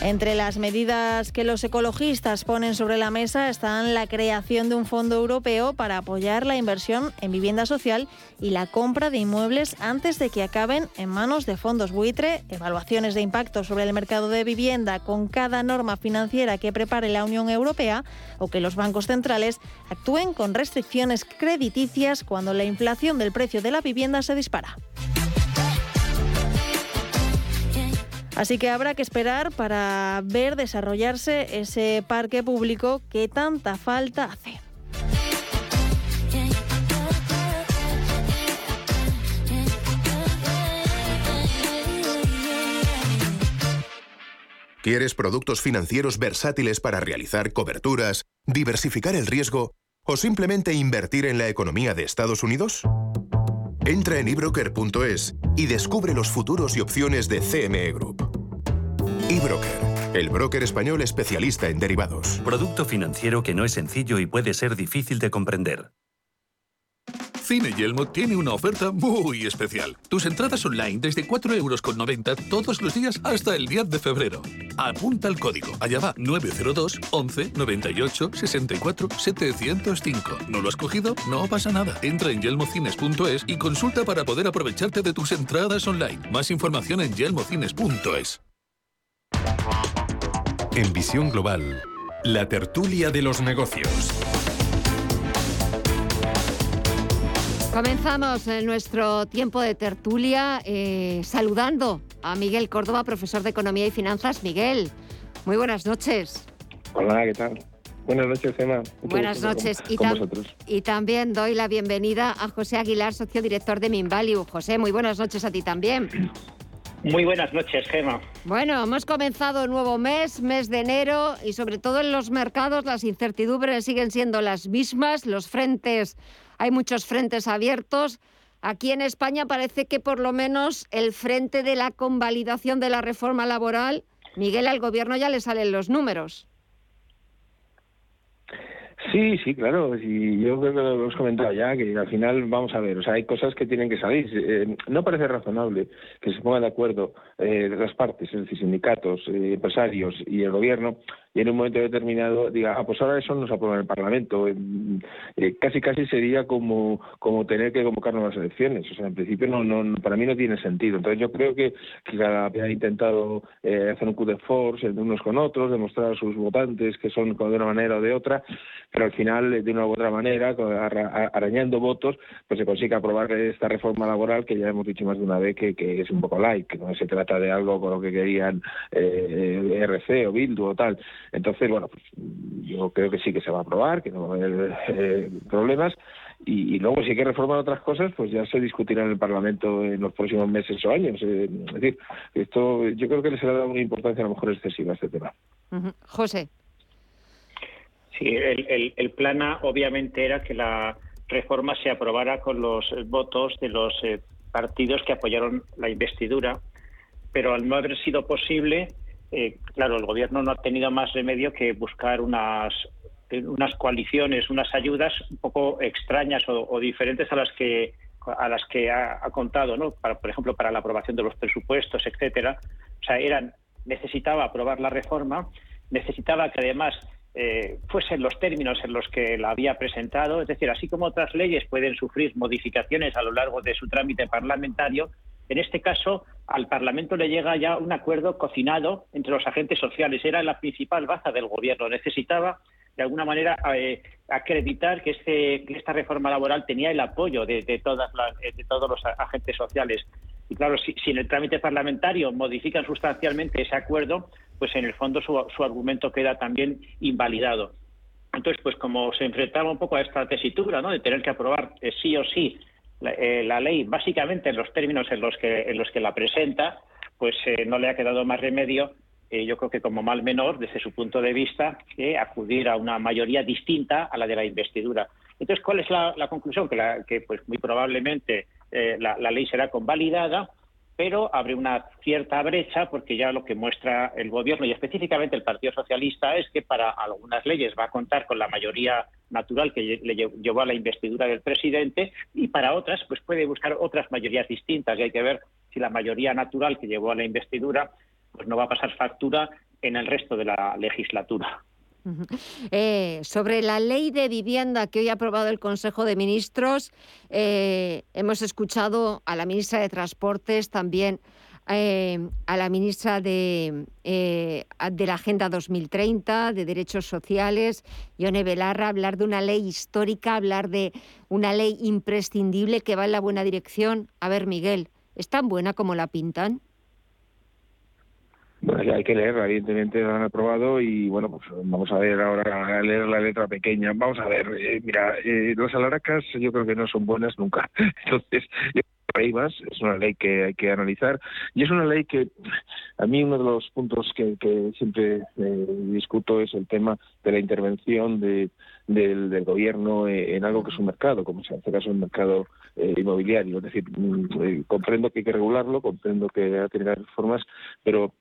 Entre las medidas que los ecologistas ponen sobre la mesa están la creación de un fondo europeo para apoyar la inversión en vivienda social y la compra de inmuebles antes de que acaben en manos de fondos buitre, evaluaciones de impacto sobre el mercado de vivienda con cada norma financiera que prepare la Unión Europea o que los bancos centrales actúen con restricciones crediticias cuando la inflación del precio de la vivienda se dispara. Así que habrá que esperar para ver desarrollarse ese parque público que tanta falta hace. ¿Quieres productos financieros versátiles para realizar coberturas, diversificar el riesgo o simplemente invertir en la economía de Estados Unidos? Entra en ebroker.es y descubre los futuros y opciones de CME Group. eBroker, el broker español especialista en derivados. Producto financiero que no es sencillo y puede ser difícil de comprender. Cine Yelmo tiene una oferta muy especial. Tus entradas online desde 4,90 euros todos los días hasta el 10 de febrero. Apunta el código. Allá va 902 11 98 64 705. ¿No lo has cogido? No pasa nada. Entra en yelmocines.es y consulta para poder aprovecharte de tus entradas online. Más información en yelmocines.es. En Visión Global, la tertulia de los negocios. Comenzamos en nuestro tiempo de tertulia eh, saludando a Miguel Córdoba, profesor de Economía y Finanzas. Miguel, muy buenas noches. Hola, ¿qué tal? Buenas noches, Emma. Buenas noches. y, y, también doy la bienvenida a José Aguilar, socio director de Minvalue. José, muy buenas noches a ti también. Muy buenas noches, Gema. Bueno, hemos comenzado un nuevo mes, mes de enero, y sobre todo en los mercados las incertidumbres siguen siendo las mismas, los frentes hay muchos frentes abiertos. Aquí en España parece que por lo menos el frente de la convalidación de la reforma laboral, Miguel, al gobierno ya le salen los números. Sí, sí, claro. Y yo creo que lo hemos comentado ya, que al final, vamos a ver, o sea, hay cosas que tienen que salir. Eh, no parece razonable que se pongan de acuerdo eh, las partes, es decir, sindicatos, eh, empresarios y el gobierno, en un momento determinado diga, ah, pues ahora eso nos aprueba en el Parlamento. Eh, casi casi sería como, como tener que convocar nuevas elecciones. O sea, en principio no, no para mí no tiene sentido. Entonces yo creo que quizá había intentado eh, hacer un coup de force de unos con otros, demostrar a sus votantes que son de una manera o de otra, pero al final, de una u otra manera, arañando votos, pues se consigue aprobar esta reforma laboral que ya hemos dicho más de una vez que, que es un poco light, que no se trata de algo con lo que querían eh, RC o Bildu o tal. Entonces, bueno, pues yo creo que sí que se va a aprobar, que no va a haber eh, problemas. Y, luego, si hay que reformar otras cosas, pues ya se discutirá en el Parlamento en los próximos meses o años. Eh, es decir, esto yo creo que les ha dado una importancia a lo mejor excesiva a este tema. José. Sí, el, el, plan obviamente era que la reforma se aprobara con los votos de los eh, partidos que apoyaron la investidura, pero al no haber sido posible, eh, claro, el gobierno no ha tenido más remedio que buscar unas unas coaliciones, unas ayudas un poco extrañas o, diferentes a las que a las que ha, contado, ¿no? Para, por ejemplo, para la aprobación de los presupuestos, etcétera. O sea, eran necesitaba aprobar la reforma, necesitaba que además eh, fuesen los términos en los que la había presentado, es decir, así como otras leyes pueden sufrir modificaciones a lo largo de su trámite parlamentario, en este caso, al Parlamento le llega ya un acuerdo cocinado entre los agentes sociales. Era la principal baza del Gobierno. Necesitaba, de alguna manera, eh, acreditar que, este, esta reforma laboral tenía el apoyo de, eh, todos los agentes sociales. Y claro, si, en el trámite parlamentario modifican sustancialmente ese acuerdo, pues en el fondo su, argumento queda también invalidado. Entonces, pues como se enfrentaba un poco a esta tesitura, ¿no? De tener que aprobar eh, sí o sí eh, la, ley, básicamente en los términos en los que, en los que la presenta, pues eh, no le ha quedado más remedio, eh, yo creo que como mal menor, desde su punto de vista, que acudir a una mayoría distinta a la de la investidura. Entonces, ¿cuál es la, conclusión? Que, la, que pues muy probablemente la, la ley será convalidada, pero abre una cierta brecha porque ya lo que muestra el gobierno y específicamente el Partido Socialista es que para algunas leyes va a contar con la mayoría natural que le llevó a la investidura del presidente y para otras pues puede buscar otras mayorías distintas y hay que ver si la mayoría natural que llevó a la investidura pues no va a pasar factura en el resto de la legislatura. Eh, sobre la ley de vivienda que hoy ha aprobado el Consejo de Ministros, eh, hemos escuchado a la ministra de Transportes, también eh, a la ministra de, de la Agenda 2030, de Derechos Sociales, Yone Belarra, hablar de una ley histórica, hablar de una ley imprescindible que va en la buena dirección. A ver, Miguel, ¿es tan buena como la pintan? Bueno, hay que leerla, evidentemente la han aprobado y bueno, pues vamos a ver ahora a leer la letra pequeña. Vamos a ver, eh, mira, eh, las alaracas yo creo que no son buenas nunca. Entonces, más, es una ley que hay que analizar y es una ley que a mí uno de los puntos que, siempre eh, discuto es el tema de la intervención de, del, gobierno en algo que es un mercado, como en este caso el mercado eh, inmobiliario. Es decir, mm, eh, comprendo que hay que regularlo, comprendo que hay que tener reformas, pero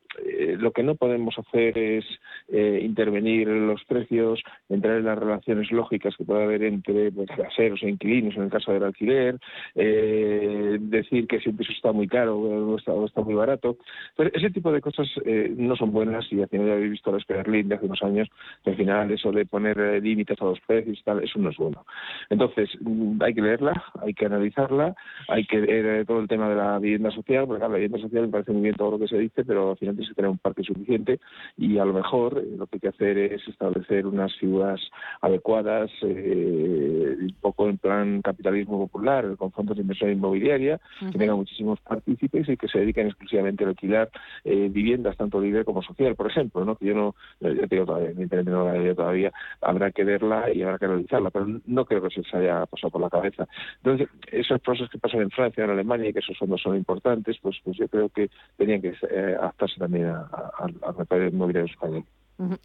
lo que no podemos hacer es intervenir en los precios, entrar en las relaciones lógicas que puede haber entre pues, e inquilinos en el caso del alquiler, decir que si un piso está muy caro o está, está muy barato. Pero ese tipo de cosas eh, no son buenas y al final ya habéis visto la Berlín de hace unos años, que al final eso de poner eh, límites a los precios y tal, eso no es bueno. Entonces, mm, hay que leerla, hay que analizarla, hay que ver eh, todo el tema de la vivienda social, porque claro, la vivienda social me parece muy bien todo lo que se dice, pero al final tienes que tener un parque suficiente y a lo mejor lo que hay que hacer es establecer unas figuras adecuadas, un poco en plan capitalismo popular, con fondos de inversión inmobiliaria, que tenga muchísimos partícipes y que se dediquen exclusivamente a alquilar eh, viviendas, tanto libre como social, por ejemplo, ¿no? que yo no, yo tengo todavía, evidentemente no la todavía, habrá que verla y habrá que analizarla, pero no creo que se les haya pasado por la cabeza. Entonces, esos procesos que pasan en Francia, en Alemania, y que esos fondos son importantes, pues, pues yo creo que tenían que eh, adaptarse también al mercado inmobiliario español.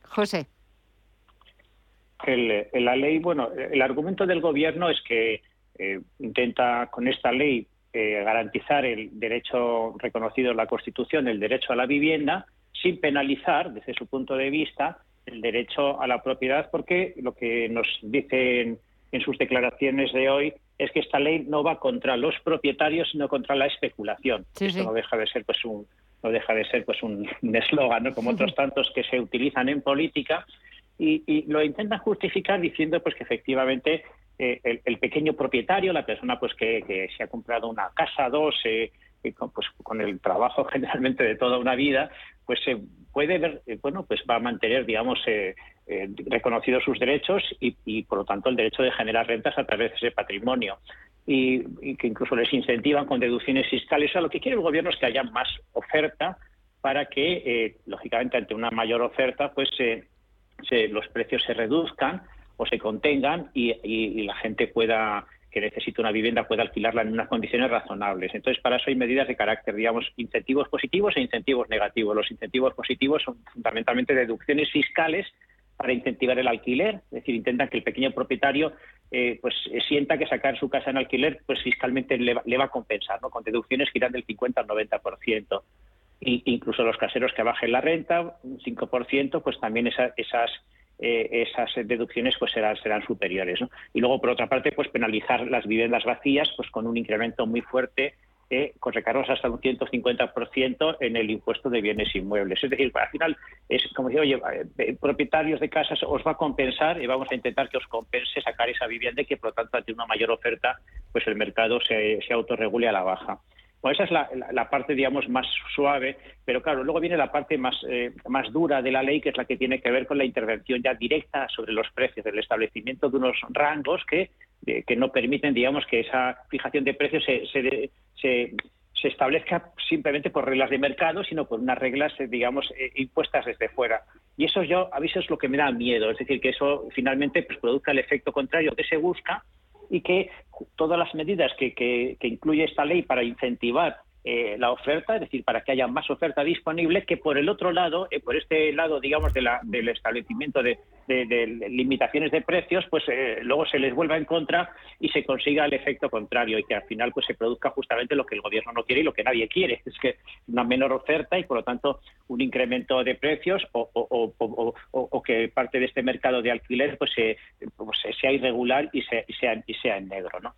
José. El, la ley, bueno, el argumento del gobierno es que eh, intenta con esta ley eh, garantizar el derecho reconocido en la Constitución, el derecho a la vivienda, sin penalizar, desde su punto de vista, el derecho a la propiedad, porque lo que nos dicen en sus declaraciones de hoy es que esta ley no va contra los propietarios, sino contra la especulación. Esto no deja de ser pues un no deja de ser pues un eslogan, como otros tantos que se utilizan en política y, y, lo intentan justificar diciendo pues que efectivamente eh, el, pequeño propietario, la persona pues que, se ha comprado una casa, dos, eh, con, pues, con el trabajo generalmente de toda una vida, pues se puede ver, eh, bueno, pues va a mantener, digamos, reconocidos sus derechos y, por lo tanto, el derecho de generar rentas a través de ese patrimonio. Y, que incluso les incentivan con deducciones fiscales. O sea, lo que quiere el gobierno es que haya más oferta para que, lógicamente, ante una mayor oferta, pues los precios se reduzcan o se contengan y, la gente pueda que necesita una vivienda pueda alquilarla en unas condiciones razonables. Entonces, para eso hay medidas de carácter, digamos, incentivos positivos e incentivos negativos. Los incentivos positivos son fundamentalmente deducciones fiscales para incentivar el alquiler, es decir, intentan que el pequeño propietario eh, pues sienta que sacar su casa en alquiler pues fiscalmente le, va a compensar, ¿no? con deducciones que irán del 50 al 90%. Y, incluso los caseros que bajen la renta, un 5%, pues también esas eh, esas deducciones pues serán, serán superiores. Y luego, por otra parte, pues penalizar las viviendas vacías pues con un incremento muy fuerte con recargos hasta un 150% en el impuesto de bienes inmuebles. Es decir, al final es como decir, oye, eh, propietarios de casas os va a compensar y vamos a intentar que os compense sacar esa vivienda y que por lo tanto ante una mayor oferta pues el mercado se, se autorregule a la baja. Bueno, esa es la, parte, digamos, más suave, pero claro, luego viene la parte más, eh, más dura de la ley, que es la que tiene que ver con la intervención ya directa sobre los precios, el establecimiento de unos rangos que, eh, que no permiten, digamos, que esa fijación de precios se, se, se, establezca simplemente por reglas de mercado, sino por unas reglas, eh, digamos, impuestas desde fuera. Y eso yo, a veces es lo que me da miedo, es decir, que eso finalmente pues, produzca el efecto contrario que se busca y que todas las medidas que, que, incluye esta ley para incentivar eh, la oferta, es decir, para que haya más oferta disponible, que por el otro lado, eh, por este lado, digamos, de la, del establecimiento de, de, limitaciones de precios, pues eh, luego se les vuelva en contra y se consiga el efecto contrario y que al final pues se produzca justamente lo que el gobierno no quiere y lo que nadie quiere, es que una menor oferta y por lo tanto un incremento de precios o, que parte de este mercado de alquiler pues, pues sea irregular y sea, y sea, en negro. ¿no?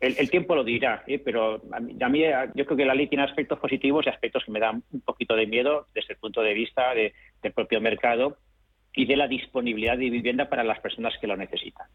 el, tiempo lo dirá, ¿eh? pero a mí, yo creo que la ley tiene aspectos positivos y aspectos que me dan un poquito de miedo desde el punto de vista del propio mercado y de la disponibilidad de vivienda para las personas que lo necesitan.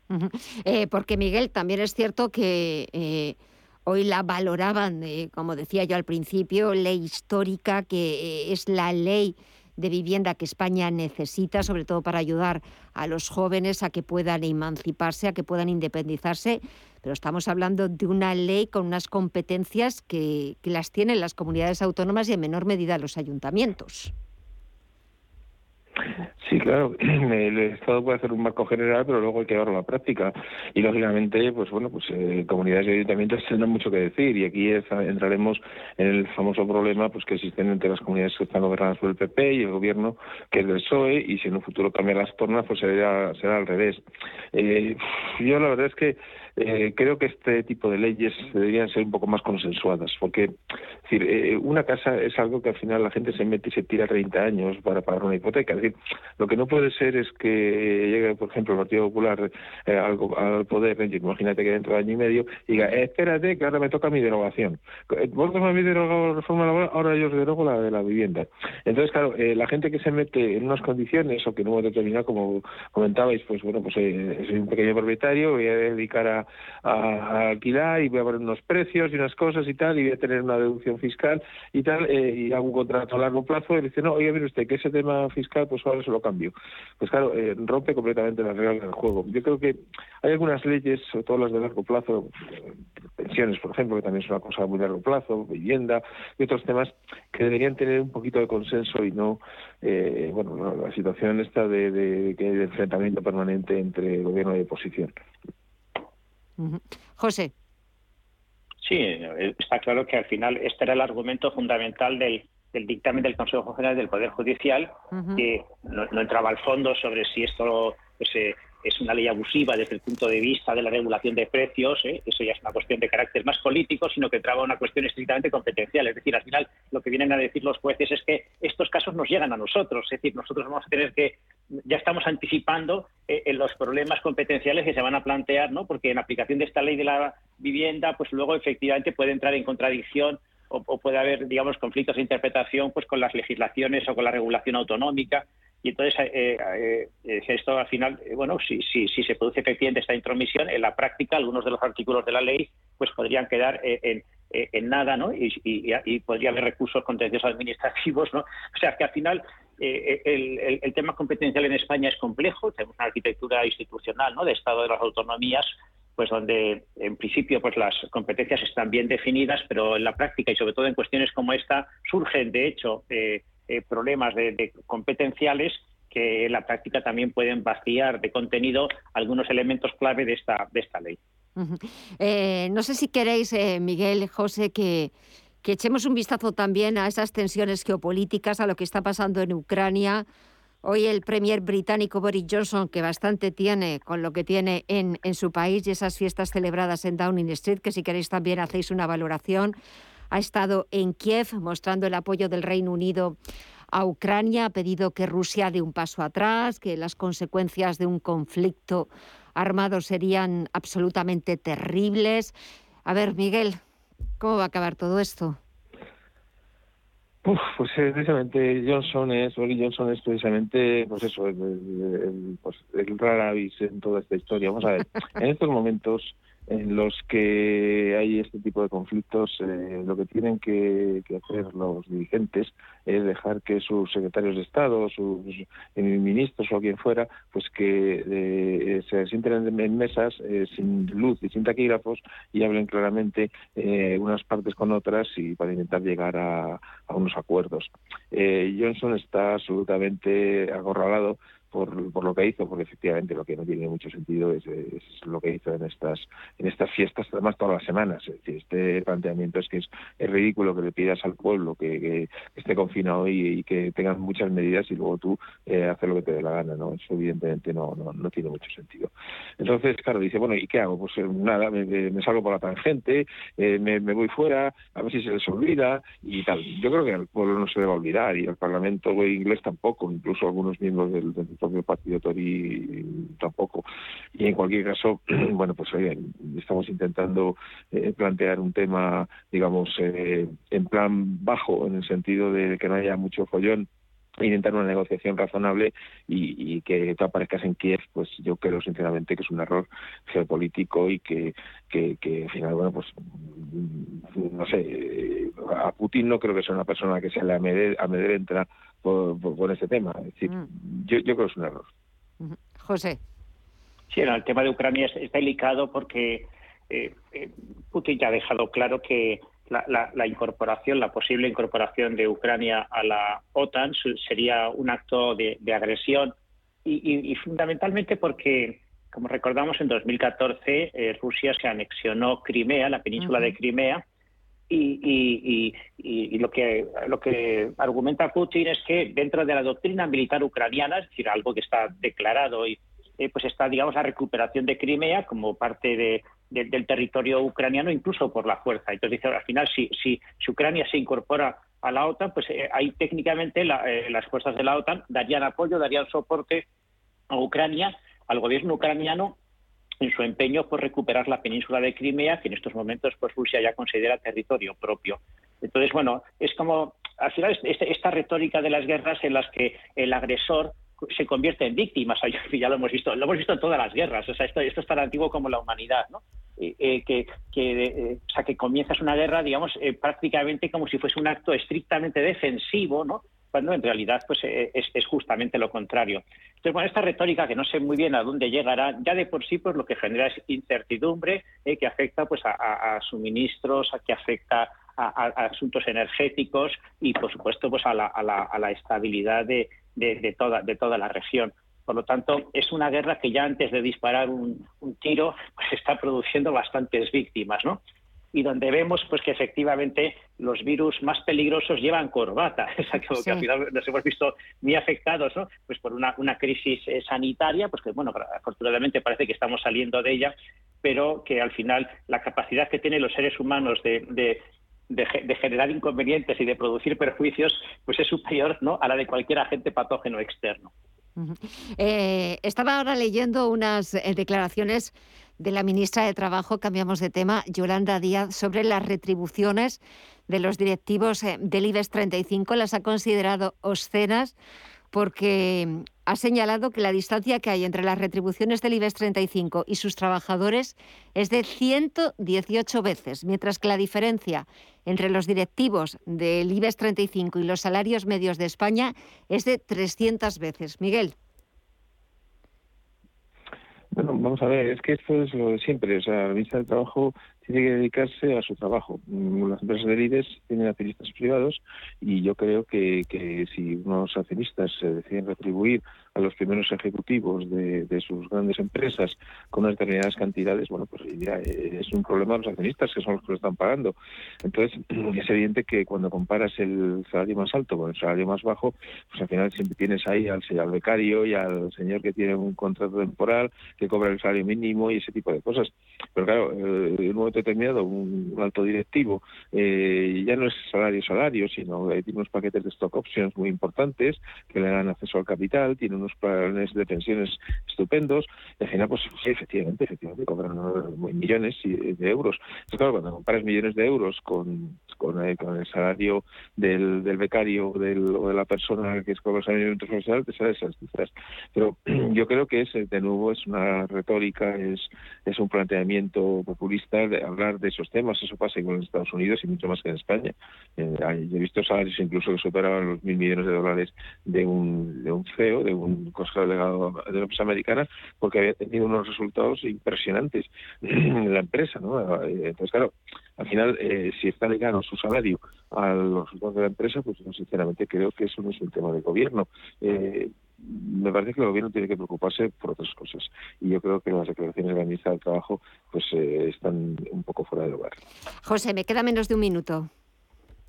Eh, porque Miguel, también es cierto que eh, hoy la valoraban, como decía yo al principio, ley histórica, que es la ley de vivienda que España necesita, sobre todo para ayudar a los jóvenes a que puedan emanciparse, a que puedan independizarse. Pero estamos hablando de una ley con unas competencias que, que las tienen las comunidades autónomas y en menor medida los ayuntamientos. Sí, claro, el Estado puede hacer un marco general, pero luego hay que llevarlo a la práctica. Y lógicamente, pues bueno, pues eh, comunidades y ayuntamientos tendrán mucho que decir. Y aquí entraremos en el famoso problema pues que existen entre las comunidades que están gobernadas por el PP y el gobierno que es del PSOE. Y si en un futuro cambian las tornas, pues será, será al revés. Eh, yo la verdad es que eh, creo que este tipo de leyes deberían ser un poco más consensuadas, porque eh, una casa es algo que al final la gente se mete y se tira 30 años para pagar una hipoteca. Es decir, lo que no puede ser es que llegue, por ejemplo, el Partido Popular eh, al, poder, imagínate que dentro de año y medio, diga, espérate, que ahora me toca mi derogación. Vosotros me habéis derogado la reforma laboral, ahora yo os derogo la de la vivienda. Entonces, claro, la gente que se mete en unas condiciones o que no determinado, como comentabais, pues bueno, pues soy un pequeño propietario, voy a dedicar a a, alquilar y voy a poner unos precios y unas cosas y tal, y voy a tener una deducción fiscal y tal, eh, y hago un contrato a largo plazo, y dice, no, oye, mire usted, que ese tema fiscal, pues ahora se lo cambio. Pues claro, eh, rompe completamente las reglas del juego. Yo creo que hay algunas leyes, sobre todo las de largo plazo, pensiones, por ejemplo, que también es una cosa muy largo plazo, vivienda y otros temas que deberían tener un poquito de consenso y no, eh, bueno, la situación esta de, de de enfrentamiento permanente entre gobierno y oposición. José. Sí, está claro que al final este era el argumento fundamental del, dictamen del Consejo General del Poder Judicial, que no, entraba al fondo sobre si esto pues, eh, es una ley abusiva desde el punto de vista de la regulación de precios, ¿eh? eso ya es una cuestión de carácter más político, sino que traba una cuestión estrictamente competencial. Es decir, al final lo que vienen a decir los jueces es que estos casos nos llegan a nosotros, es decir, nosotros vamos a tener que, ya estamos anticipando eh, en los problemas competenciales que se van a plantear, ¿no? porque en aplicación de esta ley de la vivienda, pues luego efectivamente puede entrar en contradicción o, puede haber, digamos, conflictos de interpretación pues con las legislaciones o con la regulación autonómica. Y entonces, eh, eh, eh esto al final, bueno, si, si, si, se produce efectivamente esta intromisión, en la práctica algunos de los artículos de la ley pues podrían quedar en, en, nada, ¿no? Y, y, podría haber recursos contenciosos administrativos, ¿no? O sea, que al final el, el, tema competencial en España es complejo, tenemos una arquitectura institucional, ¿no? De Estado de las autonomías, pues donde en principio pues las competencias están bien definidas, pero en la práctica y sobre todo en cuestiones como esta surgen de hecho eh, eh, problemas de, competenciales que en la práctica también pueden vaciar de contenido algunos elementos clave de esta, de esta ley. Eh, no sé si queréis, Miguel, José, que, que echemos un vistazo también a esas tensiones geopolíticas, a lo que está pasando en Ucrania. Hoy el premier británico Boris Johnson, que bastante tiene con lo que tiene en, en su país y esas fiestas celebradas en Downing Street, que si queréis también hacéis una valoración, ha estado en Kiev mostrando el apoyo del Reino Unido a Ucrania, ha pedido que Rusia dé un paso atrás, que las consecuencias de un conflicto armado serían absolutamente terribles. A ver, Miguel, ¿cómo va a acabar todo esto? Pues eh, precisamente Johnson es, Boris Johnson es precisamente, pues eso, el, el, pues el rara en toda esta historia. Vamos a ver, en estos momentos en los que hay este tipo de conflictos, eh, lo que tienen que, hacer los dirigentes es dejar que sus secretarios de Estado, sus eh, ministros o quien fuera, pues que eh, se sienten en, mesas sin luz y sin taquígrafos y hablen claramente unas partes con otras y para intentar llegar a, a unos acuerdos. Johnson está absolutamente acorralado por, lo que hizo, porque efectivamente lo que no tiene mucho sentido es, lo que hizo en estas en estas fiestas, además todas las semanas. Es decir, este planteamiento es que es, ridículo que le pidas al pueblo que, esté confinado y, que tengan muchas medidas y luego tú eh, hacer lo que te dé la gana, ¿no? Eso evidentemente no, no, no, tiene mucho sentido. Entonces, claro, dice, bueno, ¿y qué hago? Pues eh, nada, me, salgo por la tangente, eh, me, voy fuera, a ver si se les olvida y tal. Yo creo que al pueblo no se debe olvidar y al Parlamento inglés tampoco, incluso algunos miembros del propio partido Tory tampoco. Y en cualquier caso, bueno, pues oye, estamos intentando eh, plantear un tema, digamos, eh, en plan bajo, en el sentido de que no haya mucho follón intentar una negociación razonable y, que tú aparezcas en Kiev, pues yo creo sinceramente que es un error geopolítico y que, que, que al final, bueno, pues no sé, a Putin no creo que sea una persona que se le amedrenta por, por, ese tema. Es decir, mm. yo, yo creo que es un error. José. Sí, el tema de Ucrania es, delicado porque eh, eh, Putin ya ha dejado claro que la, incorporación, la posible incorporación de Ucrania a la OTAN sería un acto de, agresión y, fundamentalmente porque, como recordamos, en 2014 eh, Rusia se anexionó Crimea, la península de Crimea, y, lo que lo que argumenta Putin es que dentro de la doctrina militar ucraniana, es decir, algo que está declarado y eh, pues está, digamos, la recuperación de Crimea como parte de, del territorio ucraniano, incluso por la fuerza. Entonces, dice, al final, si, si, Ucrania se incorpora a la OTAN, pues eh, ahí técnicamente eh, las fuerzas de la OTAN darían apoyo, darían soporte a Ucrania, al gobierno ucraniano, en su empeño por recuperar la península de Crimea, que en estos momentos pues Rusia ya considera territorio propio. Entonces, bueno, es como, al final, esta retórica de las guerras en las que el agresor se convierte en víctimas. Ya lo hemos visto, lo hemos visto en todas las guerras. O sea, esto, esto es tan antiguo como la humanidad, ¿no? Eh, eh, que, que, eh, o sea, que comienzas una guerra, digamos, prácticamente como si fuese un acto estrictamente defensivo, ¿no? Cuando en realidad, pues, es, justamente lo contrario. Entonces, bueno, esta retórica que no sé muy bien a dónde llegará, ya de por sí, pues, lo que genera es incertidumbre que afecta, pues, a, suministros, a, que afecta a, asuntos energéticos y, por supuesto, pues a la, a la, a la estabilidad de, de, toda, de toda la región. Por lo tanto, es una guerra que ya antes de disparar un, tiro, pues está produciendo bastantes víctimas, ¿no? Y donde vemos pues que efectivamente los virus más peligrosos llevan corbata, o que, al final nos hemos visto muy afectados, ¿no? Pues por una, una crisis eh, sanitaria, pues que bueno, afortunadamente parece que estamos saliendo de ella, pero que al final la capacidad que tienen los seres humanos de, de, generar inconvenientes y de producir perjuicios, pues es superior ¿no? a la de cualquier agente patógeno externo. Eh, estaba ahora leyendo unas eh, declaraciones de la ministra de Trabajo, cambiamos de tema, Yolanda Díaz, sobre las retribuciones de los directivos eh, del IBEX 35. Las ha considerado obscenas porque ha señalado que la distancia que hay entre las retribuciones del IBEX 35 y sus trabajadores es de 118 veces, mientras que la diferencia entre los directivos del IBEX 35 y los salarios medios de España es de 300 veces. Miguel. Bueno, vamos a ver, es que esto es lo de siempre. O sea, la ministra del Trabajo tiene que dedicarse a su trabajo. Mm, las empresas de IDES tienen accionistas privados y yo creo que, que si unos accionistas se deciden retribuir a los primeros ejecutivos de, sus grandes empresas con unas determinadas cantidades, bueno, pues ya es un problema de los accionistas que son los que lo están pagando. Entonces, es evidente que cuando comparas el salario más alto con el salario más bajo, pues al final siempre tienes ahí al, al becario y al señor que tiene un contrato temporal, que cobra el salario mínimo y ese tipo de cosas. Pero claro, eh, en un momento determinado, un, alto directivo eh, ya no es salario salario, sino que tiene unos paquetes de stock options muy importantes que le dan acceso al capital, tiene unos planes de pensiones estupendos, y al final, pues sí, efectivamente, efectivamente, cobran millones de euros. Entonces, claro, cuando comparas millones de euros con, con, el, salario del, del becario del, o de la persona que es cobra el salario profesional, te salen esas cifras. Pero yo creo que es, de nuevo, es una retórica, es, es un planteamiento populista de hablar de esos temas. Eso pasa igual en Estados Unidos y mucho más que en España. Eh, he visto salarios incluso que superaban los mil millones de dólares de un, de un CEO, de un un consejero delegado de la empresa americana, porque había tenido unos resultados impresionantes en la empresa. ¿no? Entonces, claro, al final, eh, si está ligado su salario a los resultados de la empresa, pues yo sinceramente creo que eso no es un tema de gobierno. Eh, me parece que el gobierno tiene que preocuparse por otras cosas. Y yo creo que las declaraciones de la ministra del Trabajo pues eh, están un poco fuera de lugar. José, me queda menos de un minuto.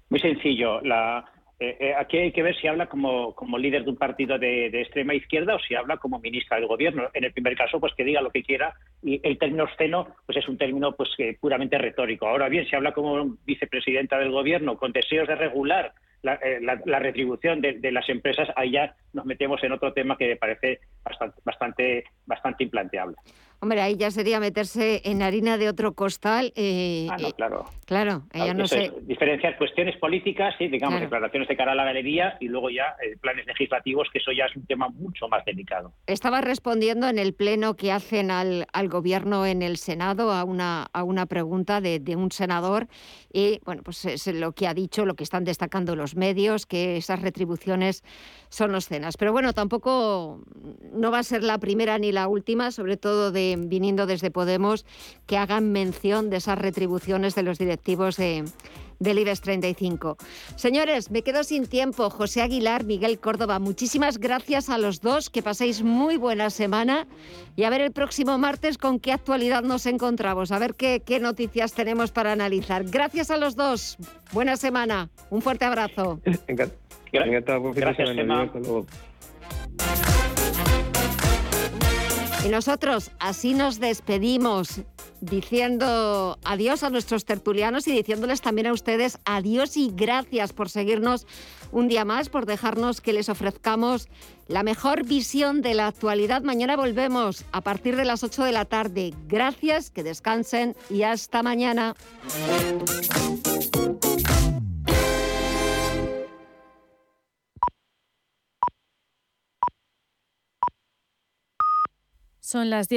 Muy sencillo. La, eh, eh, aquí hay que ver si habla como, como líder de un partido de, extrema izquierda o si habla como ministra del gobierno. En el primer caso, pues que diga lo que quiera y el término obsceno pues es un término pues puramente retórico. Ahora bien, si habla como vicepresidenta del gobierno con deseos de regular la, la, retribución de, de, las empresas, ahí ya nos metemos en otro tema que me parece bastante, bastante, bastante implanteable. Hombre, ahí ya sería meterse en harina de otro costal. Eh, ah, no, eh, claro. Claro, ella no sé. Diferenciar cuestiones políticas, sí, digamos, declaraciones de cara a la galería y luego ya eh, planes legislativos, que eso ya es un tema mucho más delicado. Estaba respondiendo en el pleno que hacen al, al gobierno en el Senado a una, a una pregunta de, de un senador y, bueno, pues es lo que ha dicho, lo que están destacando los medios, que esas retribuciones son obscenas. Pero bueno, tampoco no va a ser la primera ni la última, sobre todo de viniendo desde Podemos, que hagan mención de esas retribuciones de los directivos de, del IBEX 35. Señores, me quedo sin tiempo. José Aguilar, Miguel Córdoba, muchísimas gracias a los dos, que paséis muy buena semana. Y a ver el próximo martes con qué actualidad nos encontramos, a ver qué, qué noticias tenemos para analizar. Gracias a los dos, buena semana, un fuerte abrazo. Gracias, y nosotros así nos despedimos diciendo adiós a nuestros tertulianos y diciéndoles también a ustedes adiós y gracias por seguirnos un día más, por dejarnos que les ofrezcamos la mejor visión de la actualidad. Mañana volvemos a partir de las 8 de la tarde. Gracias, que descansen y hasta mañana. Son las